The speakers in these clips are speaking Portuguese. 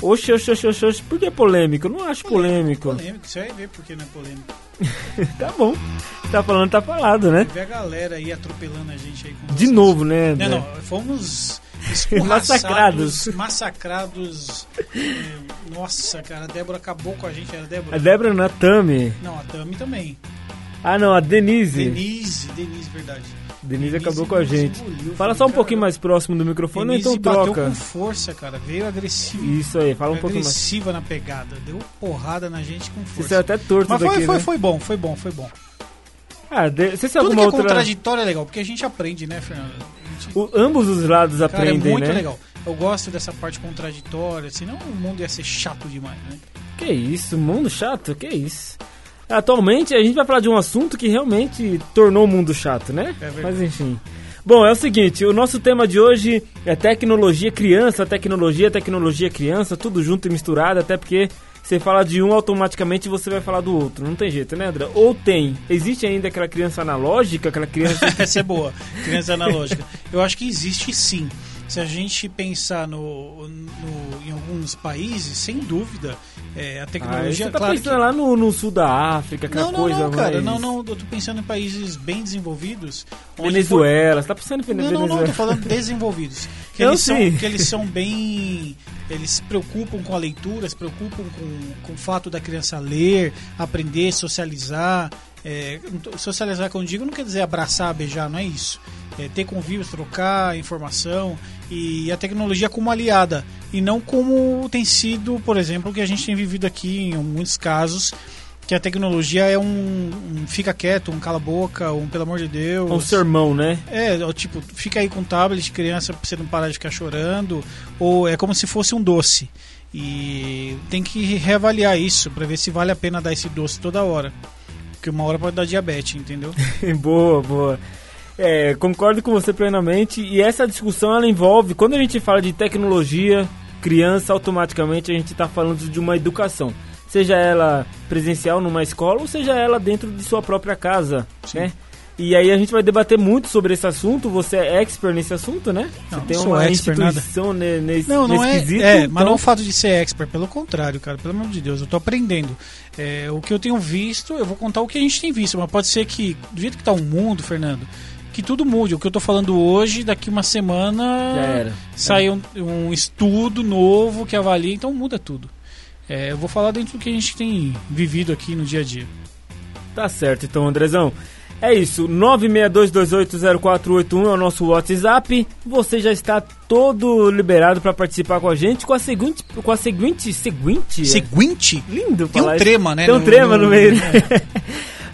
Oxe, oxe, oxe, oxe, oxe. Por que polêmico? Eu não acho polêmico. Polêmico, você vai ver porque não é polêmico. tá bom. Tá falando, tá falado, né? Vê a galera aí atropelando a gente aí com De vocês. novo, né? Não, não, fomos Massacrados. massacrados. Massacrados. É, Nossa, cara, a Débora acabou com a gente, era a Débora? A Débora não, a Tami. Não, a Tami também. Ah, não, a Denise. Denise, Denise, verdade. Denise Denise acabou com a gente. engoliu, Fala só um cara, pouquinho mais próximo do microfone, ou Denise então bateu troca. com força, cara. Veio agressiva. Isso aí, fala um pouquinho mais. agressiva na pegada. Deu porrada na gente com Você força. saiu até torto Mas foi, daqui, foi, né? foi bom, foi bom, foi bom. Ah, de... você tem Tudo que é outra... contraditório é legal, porque a gente aprende, né, Fernando? Gente- O- ambos os lados Cara, é aprendem, muito né? legal. Eu gosto dessa parte contraditória, senão o mundo ia ser chato demais, né? Que isso, mundo chato? Que isso? Atualmente a gente vai falar de um assunto que realmente tornou o mundo chato, né? É. Mas enfim. Bom, é o seguinte, o nosso tema de hoje é tecnologia criança, tecnologia, tecnologia criança, tudo junto e misturado, até porque você fala de um, automaticamente você vai falar do outro. Não tem jeito, né, André? Ou tem. Existe ainda aquela criança analógica, aquela criança. Essa é boa, criança analógica. Eu acho que existe sim. Se a gente pensar no, no- em alguns países, sem dúvida, é, a Ah, tecnologia. você tá claro pensando lá no, no sul da África, aquela não, não, coisa não, cara, mais... não, não. Eu tô pensando em países bem desenvolvidos. Venezuela, você tá pensando em for- Não, Venezuela? não, não, tô falando desenvolvidos. Que Eu eles, são, sim. que eles são bem. Eles se preocupam com a leitura, se preocupam com, com o fato da criança ler, aprender, socializar. É, socializar, quando eu digo, não quer dizer abraçar, beijar, não é isso. É ter convívios, trocar informação e a tecnologia como aliada. E não como tem sido, por exemplo, o que a gente tem vivido aqui em muitos casos, que a tecnologia é um, um fica quieto, um cala a boca, um pelo amor de Deus. Um sermão, né? É, tipo, fica aí com o tablet, criança, pra você não parar de ficar chorando, ou é como se fosse um doce. E tem que reavaliar isso pra ver se vale a pena dar esse doce toda hora. Porque uma hora pode dar diabetes, entendeu? boa, boa. É, concordo com você plenamente. E essa discussão ela envolve, quando a gente fala de tecnologia, criança, automaticamente a gente está falando de uma educação. Seja ela presencial numa escola ou seja ela dentro de sua própria casa, Sim. né? E aí a gente vai debater muito sobre esse assunto. Você é expert nesse assunto, né? Não, você tem não sou uma expert, nada. instituição ne- nesse, Não, não nesse é. quesito, é, mas então- não o fato de ser expert, pelo contrário, cara, pelo amor de Deus, eu tô aprendendo. É, o que eu tenho visto, eu vou contar o que a gente tem visto, mas pode ser que, do jeito que tá o mundo, Fernando, que tudo mude. O que eu tô falando hoje, daqui uma semana sai um, um estudo novo que avalia, então muda tudo. É, eu vou falar dentro do que a gente tem vivido aqui no dia a dia. Tá certo, então, Andrezão. É isso, 962280481 é o nosso WhatsApp. Você já está todo liberado para participar com a gente com a seguinte, com a seguinte, seguinte, Seguinte, lindo tem um isso. trema, né? Tem um no- trema no, no- meio.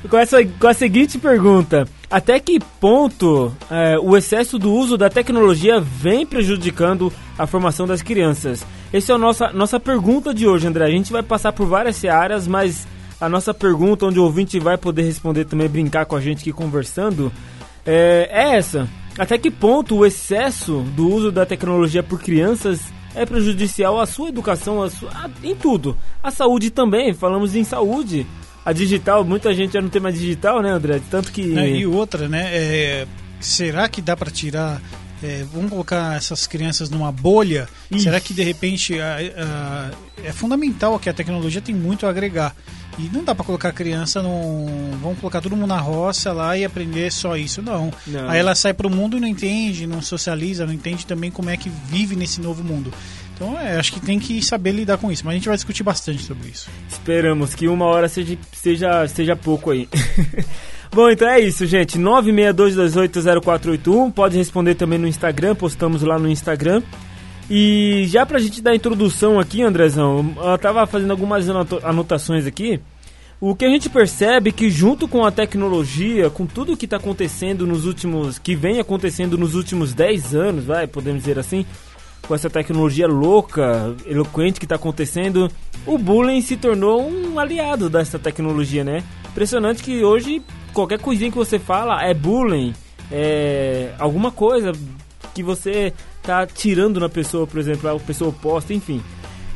é. com, essa, com a seguinte pergunta: Até que ponto é, o excesso do uso da tecnologia vem prejudicando a formação das crianças? Essa é a nossa, nossa pergunta de hoje, André. A gente vai passar por várias áreas, mas a nossa pergunta, onde o ouvinte vai poder responder também, brincar com a gente aqui conversando, é, é essa. Até que ponto o excesso do uso da tecnologia por crianças é prejudicial à sua educação, à sua- em tudo. A saúde também, falamos em saúde. A digital, muita gente já não tem mais digital, né, André? Tanto que. Né, E outra, né? é, será que dá para tirar? É, vamos colocar essas crianças numa bolha? Ixi. Será que de repente a- a- é fundamental que a tecnologia tem muito a agregar? E não dá para colocar a criança num. Vamos colocar todo mundo na roça lá e aprender só isso. Não. Não. Aí ela sai pro mundo e não entende, não socializa, não entende também como é que vive nesse novo mundo. Então, é, acho que tem que saber lidar com isso. Mas a gente vai discutir bastante sobre isso. Esperamos que uma hora seja, seja, seja pouco aí. Bom, então é isso, gente. 962280481. Pode responder também no Instagram, postamos lá no Instagram. E já pra gente dar a introdução aqui, Andrezão, eu tava fazendo algumas anotações aqui. O que a gente percebe é que junto com a tecnologia, com tudo que está acontecendo nos últimos. que vem acontecendo nos últimos 10 anos, vai, podemos dizer assim, com essa tecnologia louca, eloquente que está acontecendo, o bullying se tornou um aliado dessa tecnologia, né? Impressionante que hoje qualquer coisinha que você fala é bullying, é alguma coisa que você tá tirando na pessoa, por exemplo, a pessoa oposta, enfim.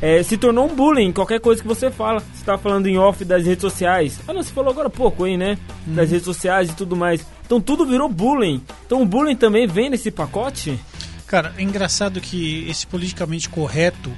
É, se tornou um bullying, qualquer coisa que você fala. Você tá falando em off das redes sociais. Ah, não, você falou agora há pouco aí, né? Das redes sociais e tudo mais. Então tudo virou bullying. Então o bullying também vem nesse pacote? Cara, é engraçado que esse politicamente correto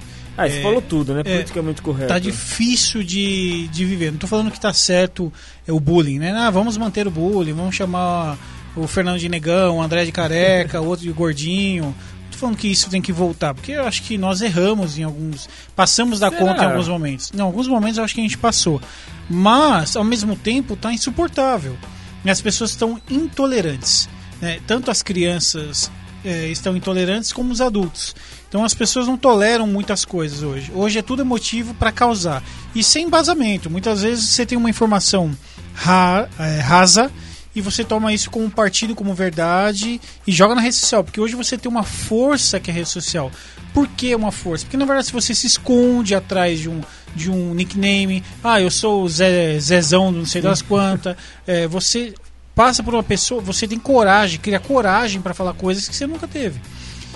Ah, você É, falou tudo, né? é, Politicamente correto. Tá difícil de, de viver. Não tô falando que tá certo é o bullying, né? Ah, vamos manter o bullying, vamos chamar o Fernando de Negão, o André de Careca, o outro de Gordinho. Não tô falando que isso tem que voltar, porque eu acho que nós erramos em alguns. Passamos da Será? conta em alguns momentos. Em alguns momentos eu acho que a gente passou. Mas, ao mesmo tempo, tá insuportável. E as pessoas estão intolerantes. né? Tanto as crianças eh, estão intolerantes como os adultos. Então as pessoas não toleram muitas coisas hoje. Hoje é tudo motivo para causar. E sem embasamento. Muitas vezes você tem uma informação ra eh, rasa e você toma isso como partido, como verdade e joga na rede social. Porque hoje você tem uma força que é a rede social. Por que uma força? Porque na verdade se você se esconde atrás de um, de um nickname, ah, eu sou o Zé, Zezão, não sei das quantas, eh, você passa por uma pessoa, você tem coragem, cria coragem para falar coisas que você nunca teve.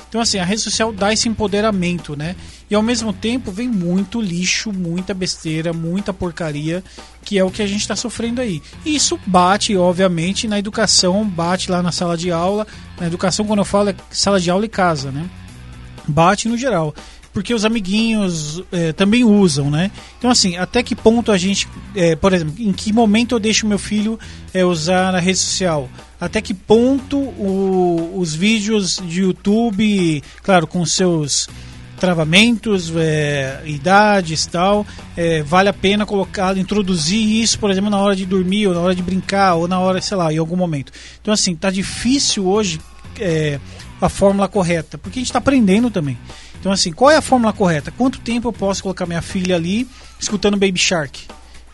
Então, assim, a rede social dá esse empoderamento, né? E ao mesmo tempo vem muito lixo, muita besteira, muita porcaria, que é o que a gente está sofrendo aí. E isso bate, obviamente, na educação, bate lá na sala de aula. Na educação, quando eu falo, é sala de aula e casa, né? Bate no geral. Porque os amiguinhos eh, também usam, né? Então, assim, até que ponto a gente. eh, por exemplo, em que momento eu deixo meu filho eh, usar a rede social? Até que ponto o- os vídeos de YouTube, claro, com seus travamentos, eh, idades tal, eh, vale a pena colocar, introduzir isso, por exemplo, na hora de dormir, ou na hora de brincar, ou na hora, sei lá, em algum momento. Então, assim, tá difícil hoje eh, a fórmula correta, porque a gente está aprendendo também. Então, assim, qual é a fórmula correta? Quanto tempo eu posso colocar minha filha ali escutando Baby Shark?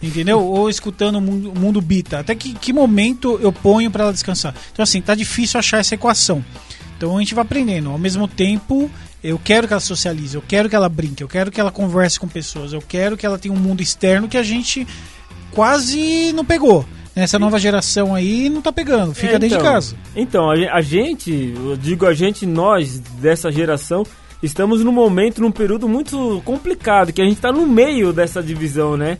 Entendeu? Ou escutando o mundo, mundo Bita. Até que, que momento eu ponho para ela descansar? Então, assim, tá difícil achar essa equação. Então a gente vai aprendendo. Ao mesmo tempo, eu quero que ela socialize, eu quero que ela brinque, eu quero que ela converse com pessoas, eu quero que ela tenha um mundo externo que a gente quase não pegou. Essa nova geração aí não tá pegando, fica É, dentro de então, casa. Então, a gente, eu digo a gente, nós dessa geração, estamos num momento, num período muito complicado, que a gente está no meio dessa divisão, né?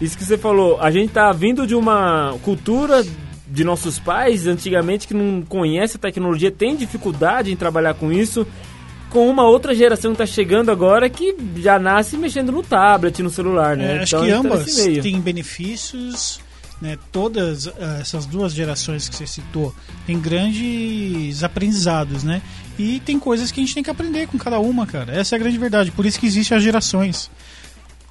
Isso que você falou, a gente tá vindo de uma cultura de nossos pais, antigamente, que não conhece a tecnologia, tem dificuldade em trabalhar com isso, com uma outra geração que tá chegando agora que já nasce mexendo no tablet, no celular, né? É, acho Então, que tá ambas meio. têm benefícios, né? Todas ah, essas duas gerações que você citou têm grandes aprendizados, né? E tem coisas que a gente tem que aprender com cada uma, cara. Essa é a grande verdade. Por isso que existem as gerações.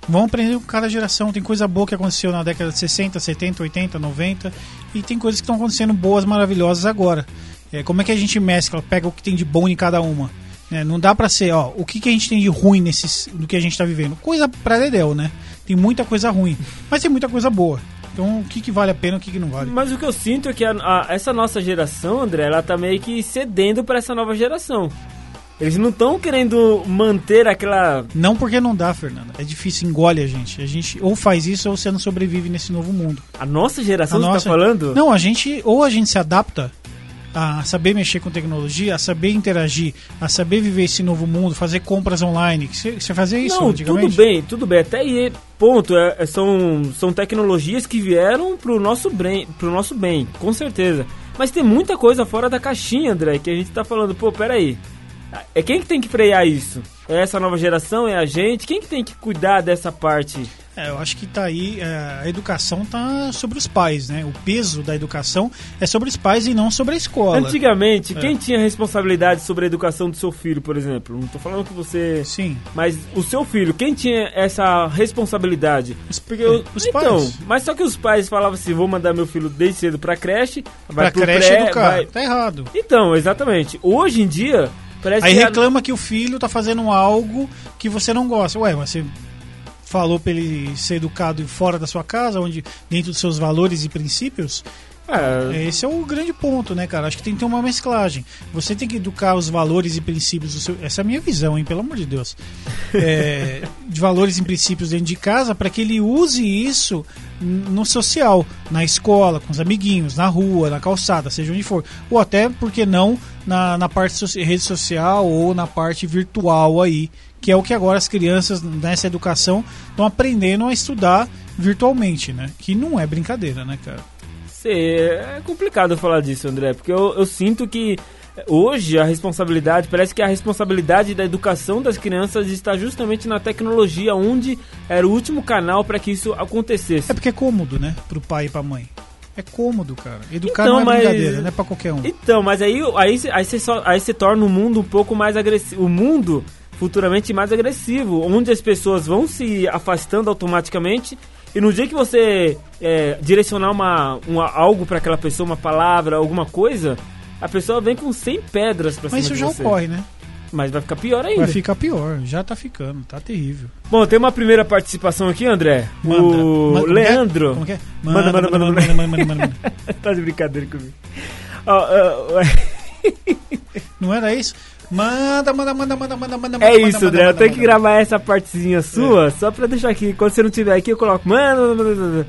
Vamos aprender com cada geração. Tem coisa boa que aconteceu na década de 60, 70, 80, 90. E tem coisas que estão acontecendo boas, maravilhosas agora. É, como é que a gente mescla, pega o que tem de bom em cada uma? É, não dá pra ser, ó, o que, que a gente tem de ruim nesses, do que a gente tá vivendo? Coisa pra dedéu, né? Tem muita coisa ruim, mas tem muita coisa boa. Então, o que, que vale a pena, o que, que não vale? Mas o que eu sinto é que a- a- essa nossa geração, André, ela tá meio que cedendo pra essa nova geração. Eles não estão querendo manter aquela. Não porque não dá, Fernanda. É difícil, engole a gente. A gente ou faz isso ou você não sobrevive nesse novo mundo. A nossa geração, A você nossa- tá falando? Não, a gente ou a gente se adapta a saber mexer com tecnologia, a saber interagir, a saber viver esse novo mundo, fazer compras online. Você, fazia isso não, antigamente? tudo bem, tudo bem. Até aí, ponto. é- é- são, são tecnologias que vieram pro nosso, bem, pro nosso bem, com certeza. Mas tem muita coisa fora da caixinha, André, que a gente tá falando, pô, peraí. É quem que tem que frear isso? É essa nova geração? É a gente? Quem que tem que cuidar dessa parte? É, eu acho que tá aí, é, a educação tá sobre os pais, né? O peso da educação é sobre os pais e não sobre a escola. Antigamente, É. quem tinha responsabilidade sobre a educação do seu filho, por exemplo? Não tô falando que você. Sim. Mas o seu filho, quem tinha essa responsabilidade? Os, Porque é, eu- os então, pais. mas só que os pais falavam assim: vou mandar meu filho desde cedo pra creche, vai Pra pro creche pré, educar. vai- Tá errado. Então, exatamente. Hoje em dia, parece Aí que. a- reclama que o filho tá fazendo algo que você não gosta. Ué, mas você falou pra ele ser educado fora da sua casa, onde dentro dos seus valores e princípios? É, Esse é o grande ponto, né, cara? Acho que tem que ter uma mesclagem. Você tem que educar os valores e princípios do seu. Essa é a minha visão, hein? Pelo amor de Deus. É, de valores e princípios dentro de casa para que ele use isso no social, na escola, com os amiguinhos, na rua, na calçada, seja onde for. Ou até, por que não, na, na parte soci- rede social ou na parte virtual aí, que é o que agora as crianças nessa educação estão aprendendo a estudar virtualmente, né? Que não é brincadeira, né, cara? sei, é complicado falar disso, André, porque eu, eu sinto que hoje a responsabilidade, parece que a responsabilidade da educação das crianças está justamente na tecnologia, onde era o último canal para que isso acontecesse. É porque é cômodo, né? Pro pai e pra mãe. É cômodo, cara. Educar então, não é mas... brincadeira, não é pra qualquer um. Então, mas aí, aí, aí, você, só, aí você torna o mundo um pouco mais agressivo. O mundo futuramente mais agressivo, onde as pessoas vão se afastando automaticamente e no dia que você é, direcionar uma, uma algo para aquela pessoa, uma palavra, alguma coisa, a pessoa vem com 100 pedras pra Mas cima isso já você. ocorre, né? Mas vai ficar pior ainda. Vai ficar pior, já tá ficando, tá terrível. Bom, tem uma primeira participação aqui, André. Manda. O Manda, Leandro. Como que é? Manda, manda, manda, manda. manda, manda, manda, tá de brincadeira comigo. Oh, Não era isso? Manda, manda, manda, manda, manda, manda. É isso, André. Manda, eu tenho que gravar essa partezinha sua é. só pra deixar aqui. Quando você não tiver aqui, eu coloco. Manda, manda, manda.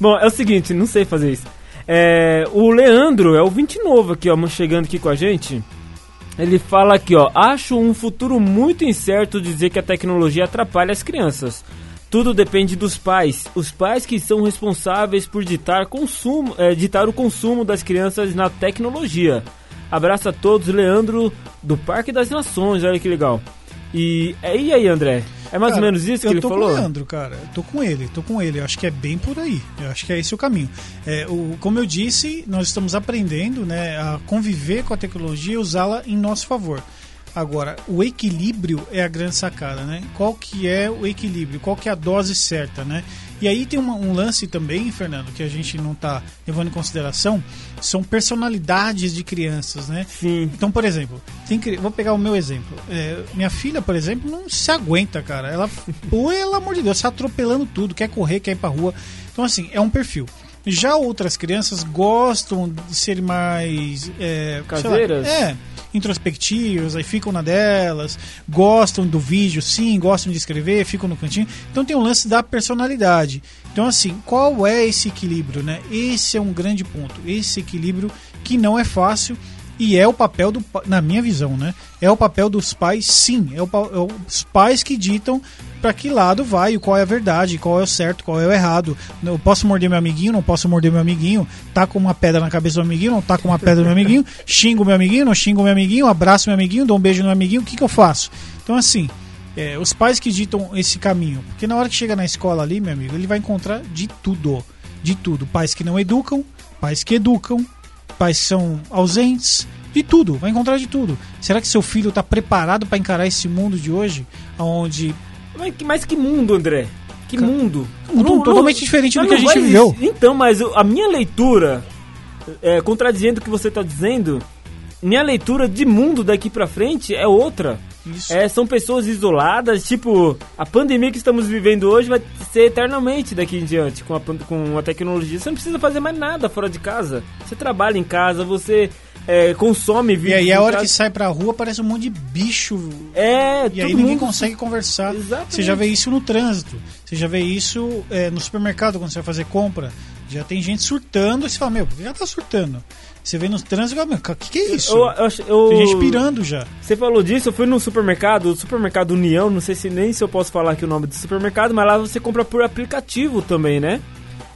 Bom, é o seguinte, não sei fazer isso. É, o Leandro é o 20 novo aqui, ó, chegando aqui com a gente. Ele fala aqui, ó. Acho um futuro muito incerto dizer que a tecnologia atrapalha as crianças. Tudo depende dos pais. Os pais que são responsáveis por ditar, consumo, é, ditar o consumo das crianças na tecnologia. Abraço a todos, Leandro do Parque das Nações, olha que legal. E, é, e aí, André? É mais cara, ou menos isso que ele falou? Eu tô com o Leandro, cara. Eu tô com ele, tô com ele. Eu acho que é bem por aí. Eu acho que é esse o caminho. É, o, como eu disse, nós estamos aprendendo né, a conviver com a tecnologia e usá-la em nosso favor. Agora, o equilíbrio é a grande sacada, né? Qual que é o equilíbrio? Qual que é a dose certa, né? E aí tem uma, um lance também, Fernando, que a gente não está levando em consideração, são personalidades de crianças, né? Sim. Então, por exemplo, tem, vou pegar o meu exemplo. É, minha filha, por exemplo, não se aguenta, cara. Ela, pelo amor de Deus, está atropelando tudo, quer correr, quer ir pra rua. Então, assim, é um perfil. Já outras crianças gostam de ser mais. É, Caseiras? Lá, é introspectivas, aí ficam na delas, gostam do vídeo, sim, gostam de escrever, ficam no cantinho. Então tem um lance da personalidade. Então, assim, qual é esse equilíbrio, né? Esse é um grande ponto. Esse equilíbrio que não é fácil e é o papel do, na minha visão, né? É o papel dos pais, sim. É, o, é os pais que ditam para que lado vai, qual é a verdade, qual é o certo, qual é o errado. Eu posso morder meu amiguinho, não posso morder meu amiguinho. Tá com uma pedra na cabeça do amiguinho, não tá com uma pedra no meu amiguinho. Xingo meu amiguinho, não xingo meu amiguinho. Abraço meu amiguinho, dou um beijo no meu amiguinho. O que, que eu faço? Então, assim, é, os pais que ditam esse caminho. Porque na hora que chega na escola ali, meu amigo, ele vai encontrar de tudo. De tudo. Pais que não educam, pais que educam, pais que são ausentes, de tudo, vai encontrar de tudo. Será que seu filho está preparado para encarar esse mundo de hoje, onde mas que, mas que mundo, André? Que mundo? Um mundo não, totalmente não, diferente do que a gente viveu. Então, mas a minha leitura, é, contradizendo o que você está dizendo, minha leitura de mundo daqui para frente é outra. É, são pessoas isoladas, tipo, a pandemia que estamos vivendo hoje vai ser eternamente daqui em diante com a, com a tecnologia. Você não precisa fazer mais nada fora de casa. Você trabalha em casa, você é, consome vídeo. E aí a hora casa. que sai pra rua parece um monte de bicho. É, E aí ninguém consegue conversar. Exatamente. Você já vê isso no trânsito. Você já vê isso é, no supermercado quando você vai fazer compra. Já tem gente surtando e você fala, meu, já tá surtando? Você vê no trânsito e fala, o que, que é isso? Eu, eu, eu, Tem gente pirando já. Você falou disso, eu fui no supermercado, o supermercado União, não sei se nem se eu posso falar aqui o nome do supermercado, mas lá você compra por aplicativo também, né?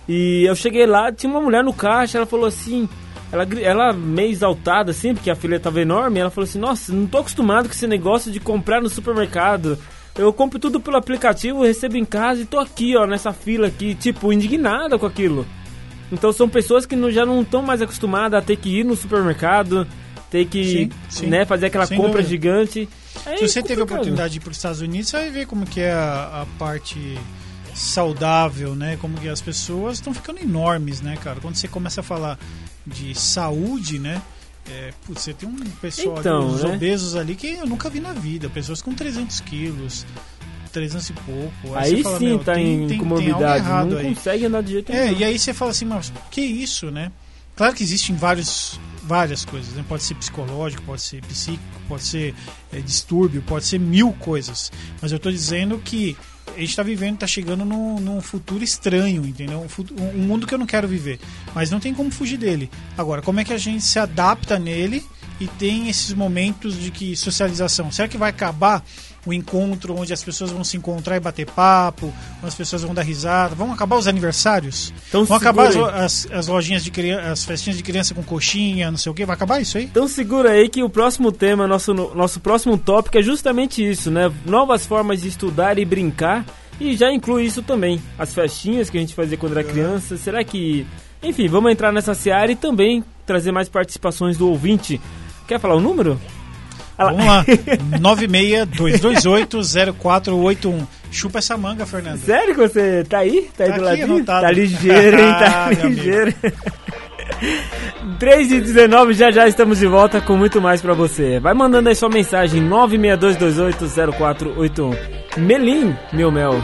E eu cheguei lá, tinha uma mulher no caixa, ela falou assim, ela, ela meio exaltada assim, porque a filha tava enorme, ela falou assim, nossa, não tô acostumado com esse negócio de comprar no supermercado. Eu compro tudo pelo aplicativo, recebo em casa e tô aqui, ó, nessa fila aqui, tipo, indignada com aquilo. Então são pessoas que não, já não estão mais acostumadas a ter que ir no supermercado, ter que sim, sim. Né, fazer aquela Sem compra dúvida. gigante. É Se você teve a oportunidade de ir para os Estados Unidos, você vai ver como que é a, a, parte saudável, né? Como que as pessoas estão ficando enormes, né, cara? Quando você começa a falar de saúde, né? É, putz, você tem um pessoal, então, ali, né? obesos ali que eu nunca vi na vida, pessoas com 300 quilos, 300 e pouco. Aí, aí fala, sim tá tem, em tem, comorbidade, tem não aí. consegue andar de jeito é, nenhum. É, e aí você fala assim, mas que isso, né? Claro que existem vários, várias coisas, né? Pode ser psicológico, pode ser psíquico, pode ser é, distúrbio, pode ser mil coisas. Mas eu estou dizendo que a gente está vivendo, está chegando num, num, futuro estranho, entendeu? Um, futuro, um, mundo que eu não quero viver. Mas não tem como fugir dele. Agora, como é que a gente se adapta nele e tem esses momentos de que socialização? Será que vai acabar um encontro onde as pessoas vão se encontrar e bater papo, onde as pessoas vão dar risada. Vão acabar os aniversários? Então vão acabar as, as, as lojinhas de criança, as festinhas de criança com coxinha, não sei o quê? Vai acabar isso aí? Então segura aí que o próximo tema, nosso, nosso próximo tópico é justamente isso, né? Novas formas de estudar e brincar. E já inclui isso também. As festinhas que a gente fazia quando era criança. Será que. Enfim, vamos entrar nessa seara e também trazer mais participações do ouvinte. Quer falar o número? Lá. Vamos lá. 962280481. Chupa essa manga, Fernando. Sério que você tá aí? Tá aí Tá do aqui ladinho? anotado. Tá ligeiro, hein? Tá Ah, ligeiro. 3 e 19, já já estamos de volta com muito mais pra você. Vai mandando aí sua mensagem 962280481. Melim, meu mel.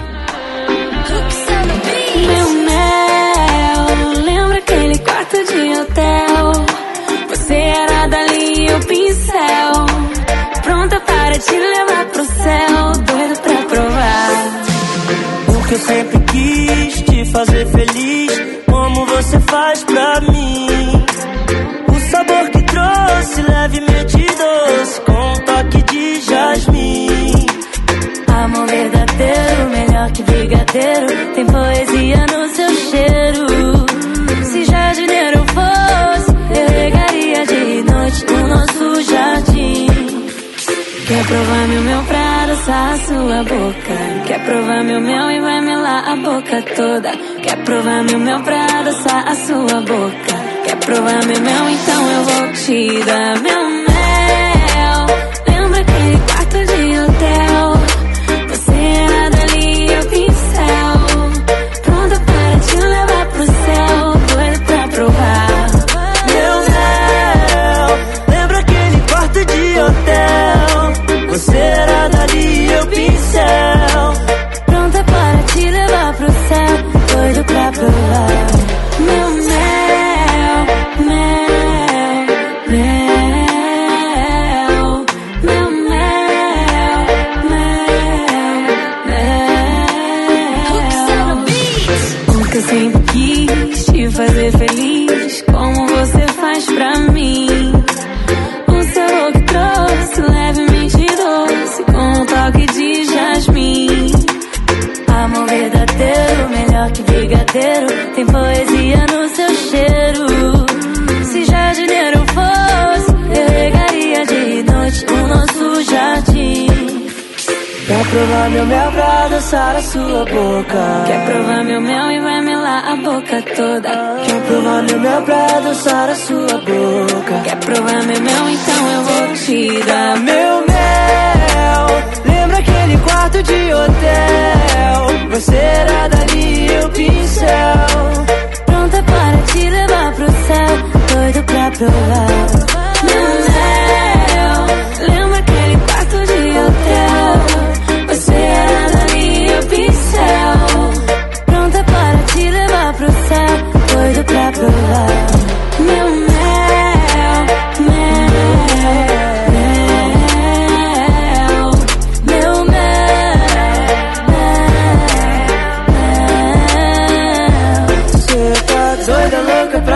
Meu mel, lembra aquele quarto de hotel? Você era dali o pincel, para te levar pro céu, doido pra provar. Porque eu sempre quis te fazer feliz, como você faz pra mim. O sabor que trouxe, levemente doce, com um toque de jasmim. Amor verdadeiro, melhor que brigadeiro, tem poesia no seu cheiro. Quer provar meu mel pra adoçar a sua boca? Quer provar meu mel e vai melar a boca toda? Quer provar meu mel pra adoçar a sua boca? Quer provar meu mel? Então eu vou te dar meu mel.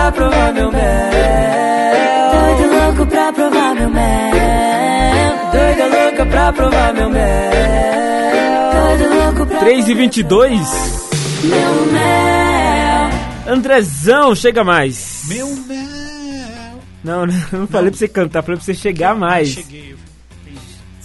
Pra provar meu mel. Doido louco pra provar meu mel. Doida, louca pra provar meu mel. Doido louco pra 3 e 22. meu mel. Andrezão, chega mais. Meu mel. Não, não, não falei pra você cantar, falei pra você chegar mais. Cheguei.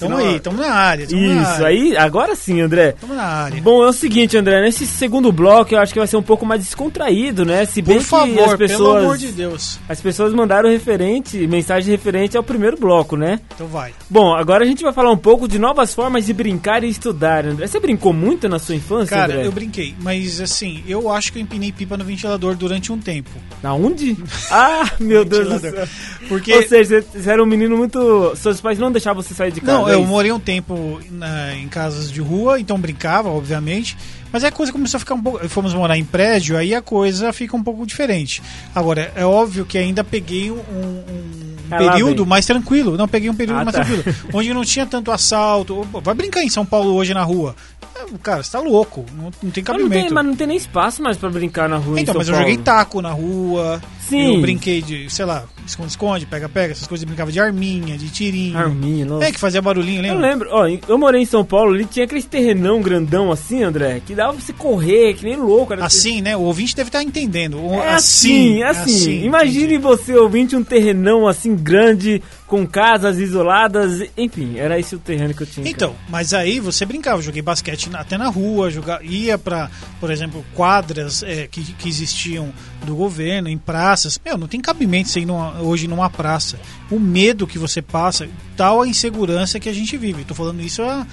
Tamo aí, tamo na área. Tamo na Isso, área. aí, agora sim, André. Tamo na área. Bom, é o seguinte, André, nesse segundo bloco eu acho que vai ser um pouco mais descontraído, né? Se bem Por favor, que as pessoas, pelo amor de Deus. as pessoas mandaram referente, mensagem referente ao primeiro bloco, né? Então vai. Bom, agora a gente vai falar um pouco de novas formas de brincar e estudar, André. Você brincou muito na sua infância, Cara, André? eu brinquei, mas assim, eu acho que eu empinei pipa no ventilador durante um tempo. Aonde? Ah, meu Deus do céu. Porque. Ou seja, você- era um menino muito... Seus pais não deixavam você sair de casa, Não, eu morei um tempo na- em casas de rua, então brincava, obviamente. Mas aí a coisa começou a ficar um pouco. Fomos morar em prédio, aí a coisa fica um pouco diferente. Agora, é óbvio que ainda peguei um, um Ah, período mais tranquilo. Não, peguei um período Ah, mais tá. tranquilo. Onde não tinha tanto assalto. Vai brincar em São Paulo hoje na rua. É, Cara, você tá louco. Não, não tem Mas não, cabimento. tem, mas não tem nem espaço mais pra brincar na rua Então, mas eu Paulo. joguei taco na rua. Sim. Eu brinquei de, sei lá, esconde-esconde, pega-pega, essas coisas. Brincava de arminha, de tirinho. Arminha, nossa. É, que fazia barulho tijolinho, Eu lembra? lembro, ó, eu morei em São Paulo, ali tinha aquele terrenão grandão assim, André, que dava pra você correr, que nem louco. Assim, né? O ouvinte deve estar entendendo. O- É assim, é assim. Imagine você ouvinte um terrenão assim grande, com casas isoladas, enfim, era esse o terreno que eu tinha. Então, mas aí você brincava, eu joguei basquete na- até na rua, joga, ia pra, por exemplo, quadras é, que, que existiam do governo, em praças. Meu, não tem cabimento você ir numa- hoje numa praça. O medo que você passa, tal a insegurança que a gente vive. Tô falando isso há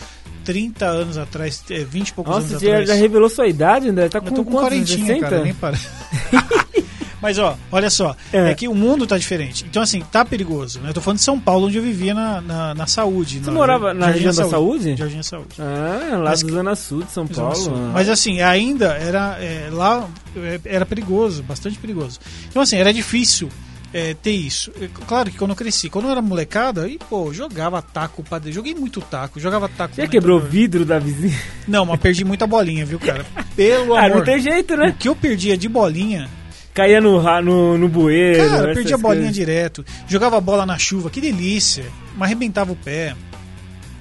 30 anos atrás, é, 20 e poucos Nossa, anos você já, atrás. já revelou sua idade, André? Tá Eu com, tô com quantos? 40, 60? cara, nem para. Mas ó, olha só, É. é. que o mundo tá diferente. Então, assim, tá perigoso. Né? Eu tô falando de São Paulo, onde eu vivia na, na, na saúde. Você na- morava na região da saúde? Jardim da Saúde. Ah, lá Mas- do Zona Sul de São Paulo. Sul. ah. Mas assim, ainda era é, lá é, era perigoso, bastante perigoso. Então assim, era difícil é, ter isso. É, Claro que quando eu cresci, quando eu era molecada, aí, pô, jogava taco pra dentro. Joguei muito taco, jogava taco. Você quebrou o vidro da vizinha? Não, mas perdi muita bolinha, viu, cara? Pelo Ah, amor. não tem jeito, O né? que eu perdia de bolinha, Caía no, no, no bueiro. cara, perdia bolinha coisas. direto. Jogava bola na chuva, que delícia. Mas arrebentava o pé.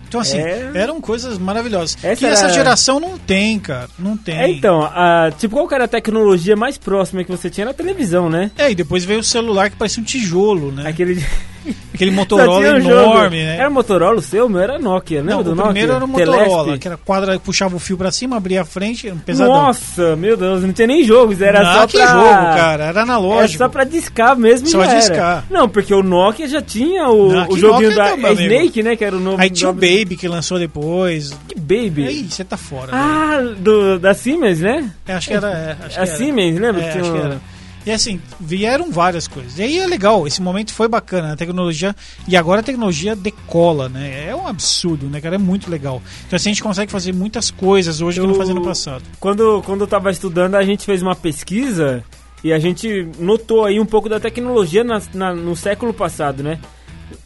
Então, assim, É. eram coisas maravilhosas. Essa que essa era- geração não tem, cara. Não tem. É, então, a, tipo, qual era a tecnologia mais próxima que você tinha? Era a televisão, né? É, e depois veio o celular que parecia um tijolo, né? Aquele... Aquele Motorola um jogo. enorme, né? Era Motorola o seu? Meu era Nokia, lembra Não, do o Nokia? primeiro era o Motorola, Telesp? que era quadra, puxava o fio pra cima, abria a frente, era um pesadão. Nossa, meu Deus, não tinha nem jogos, era não, só que pra... jogo, cara, era Era analógico. só pra discar mesmo e Só era. discar. Não, porque o Nokia já tinha o, Não, o que joguinho Nokia da não, amigo. Snake, né? Que era o novo... Aí tinha o Baby que lançou depois. Que Baby? Aí, você tá fora. velho. Ah, do, da Siemens, né? É, acho que era. é, acho que A era. Siemens, lembra? É, que tinha acho que um- era. E assim, vieram várias coisas. E aí é legal, esse momento foi bacana, a tecnologia. E agora a tecnologia decola, né? É um absurdo, né, cara? É muito legal. Então assim, a gente consegue fazer muitas coisas hoje que não Eu- fazia no passado. Quando, quando eu tava estudando, a gente fez uma pesquisa e a gente notou aí um pouco da tecnologia na- na- no século passado, né?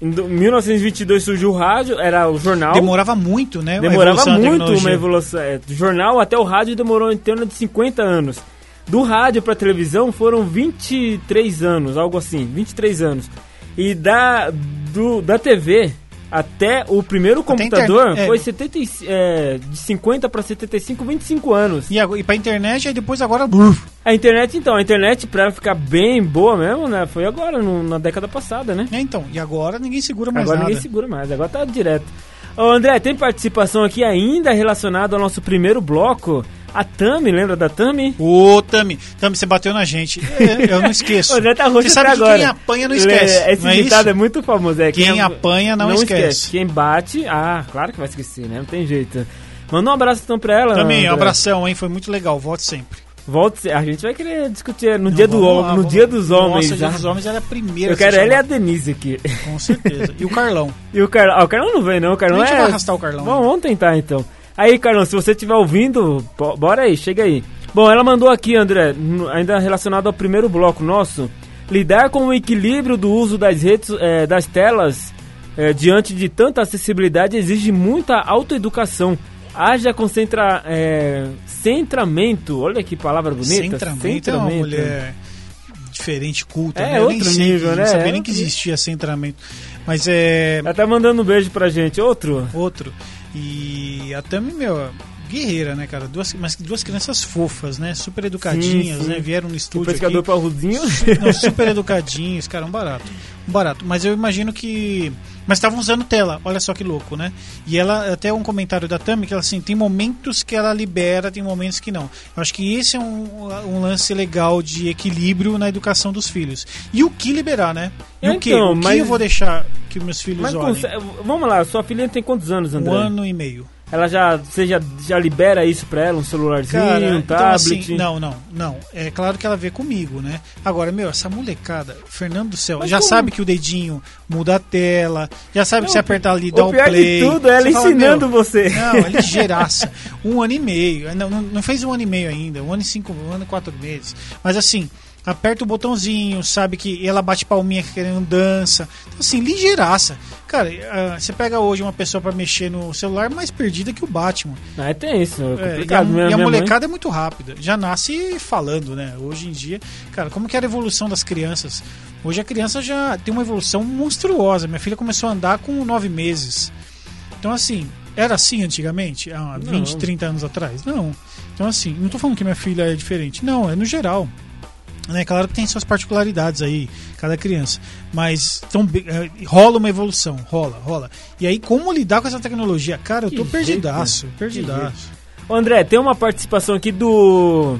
Em do- 1922 surgiu o rádio, era o jornal. Demorava muito, né? Demorava muito uma evolução. É, do jornal até o rádio demorou em torno de 50 anos. Do rádio pra televisão foram 23 anos, algo assim, 23 anos. E da, do, da TV até o primeiro computador internet, é. foi 70, e- é, de 50 para 75, 25 anos. E, agora- e pra internet, aí depois agora. bruf, A internet, então, a internet pra ficar bem boa mesmo, né? Foi agora, no- na década passada, né? É, então, e agora ninguém segura mais agora nada. ninguém segura mais, agora tá direto. Ô André, tem participação aqui ainda relacionada ao nosso primeiro bloco. A Tami, lembra da Tami? Ô, Tami, Tami, você bateu na gente. É, eu não esqueço. O André tá roxo Você sabe que agora. quem apanha não esquece. Esse não é ditado isso? é muito famoso. É, Quem apanha não esquece. Quem bate, ah, claro que vai esquecer, né? Não tem jeito. Manda um abraço então pra ela. Também, um abração, hein? Foi muito legal. Volte sempre. Volte, a gente vai querer discutir no Não, dia do homem, lá, no dia dos homens. Nossa, dia ah. dos homens era a primeira. Eu quero ela e a. Denise aqui. Com certeza. E o Carlão. E o Carlão. Ah, o Carlão não vem, não. O Carlão A gente é. vai arrastar o Carlão. Bom, vamos tentar então. Aí, Carlão, se você estiver ouvindo, bo- bora aí, chega aí. Bom, ela mandou aqui, André, ainda relacionado ao primeiro bloco nosso. Lidar com o equilíbrio do uso das redes, eh, das telas eh, diante de tanta acessibilidade exige muita autoeducação. Haja concentra, eh, centramento. Olha que palavra bonita. Centramento é uma mulher diferente, culta. É, né? Eu nem outro sei, nível, não né? sabia É nem que outro existia centramento. Mas é Ela tá mandando um beijo pra gente. Outro? outro. E a Tami, meu, guerreira, né, cara? Duas, mas duas crianças fofas, né? Super educadinhas, Sim, sim. né? Vieram no O estúdio pescador aqui. parrudinho. Não, super educadinhos, cara, um barato. Um barato. Mas eu imagino que. Mas estavam usando tela, olha só que louco, né? E ela, até um comentário da Tami, que ela assim, tem momentos que ela libera, tem momentos que não. Eu acho que esse é um, um lance legal de equilíbrio na educação dos filhos. E o que liberar, né? E o que? Então, O que mas- eu vou deixar que meus filhos Mas olhem? vamos lá, sua filha tem quantos anos, André? Um ano e meio. Ela já, você já, já libera isso pra ela, um celularzinho, Cara, um então tablet? assim, não, não, não. É claro que ela vê comigo, né? Agora, meu, essa molecada, Fernando do céu, Mas já como? sabe que o dedinho muda a tela, já sabe Não, que se apertar ali dá o o play. de tudo é ela Você fala, ensinando meu, você. Não, é ligeiraça. Um ano e meio. Não, não, não fez um ano e meio ainda. Um ano e cinco, um ano e quatro meses. Mas assim, aperta o botãozinho, sabe que ela bate palminha querendo dança. Então, assim, ligeiraça. Cara, ah, você pega hoje uma pessoa pra mexer no celular mais perdida que o Batman. Ah, é tenso, é É, e a, complicado. minha, e a mãe- molecada é muito rápida. Já nasce falando, né? Hoje em dia, cara, como que era a evolução das crianças? Hoje a criança já tem uma evolução monstruosa. Minha filha começou a andar com nove meses. Então, assim, era assim antigamente? Há 20, Não. 30 anos atrás? Não. Então, assim, não tô falando que minha filha é diferente. Não, é no geral. Né? Claro que tem suas particularidades aí, cada criança. Mas tão, é, rola uma evolução, rola, rola. E aí, como lidar com essa tecnologia? Cara, eu tô Que perdidaço, jeito, né? perdidaço. Ô, André, tem uma participação aqui do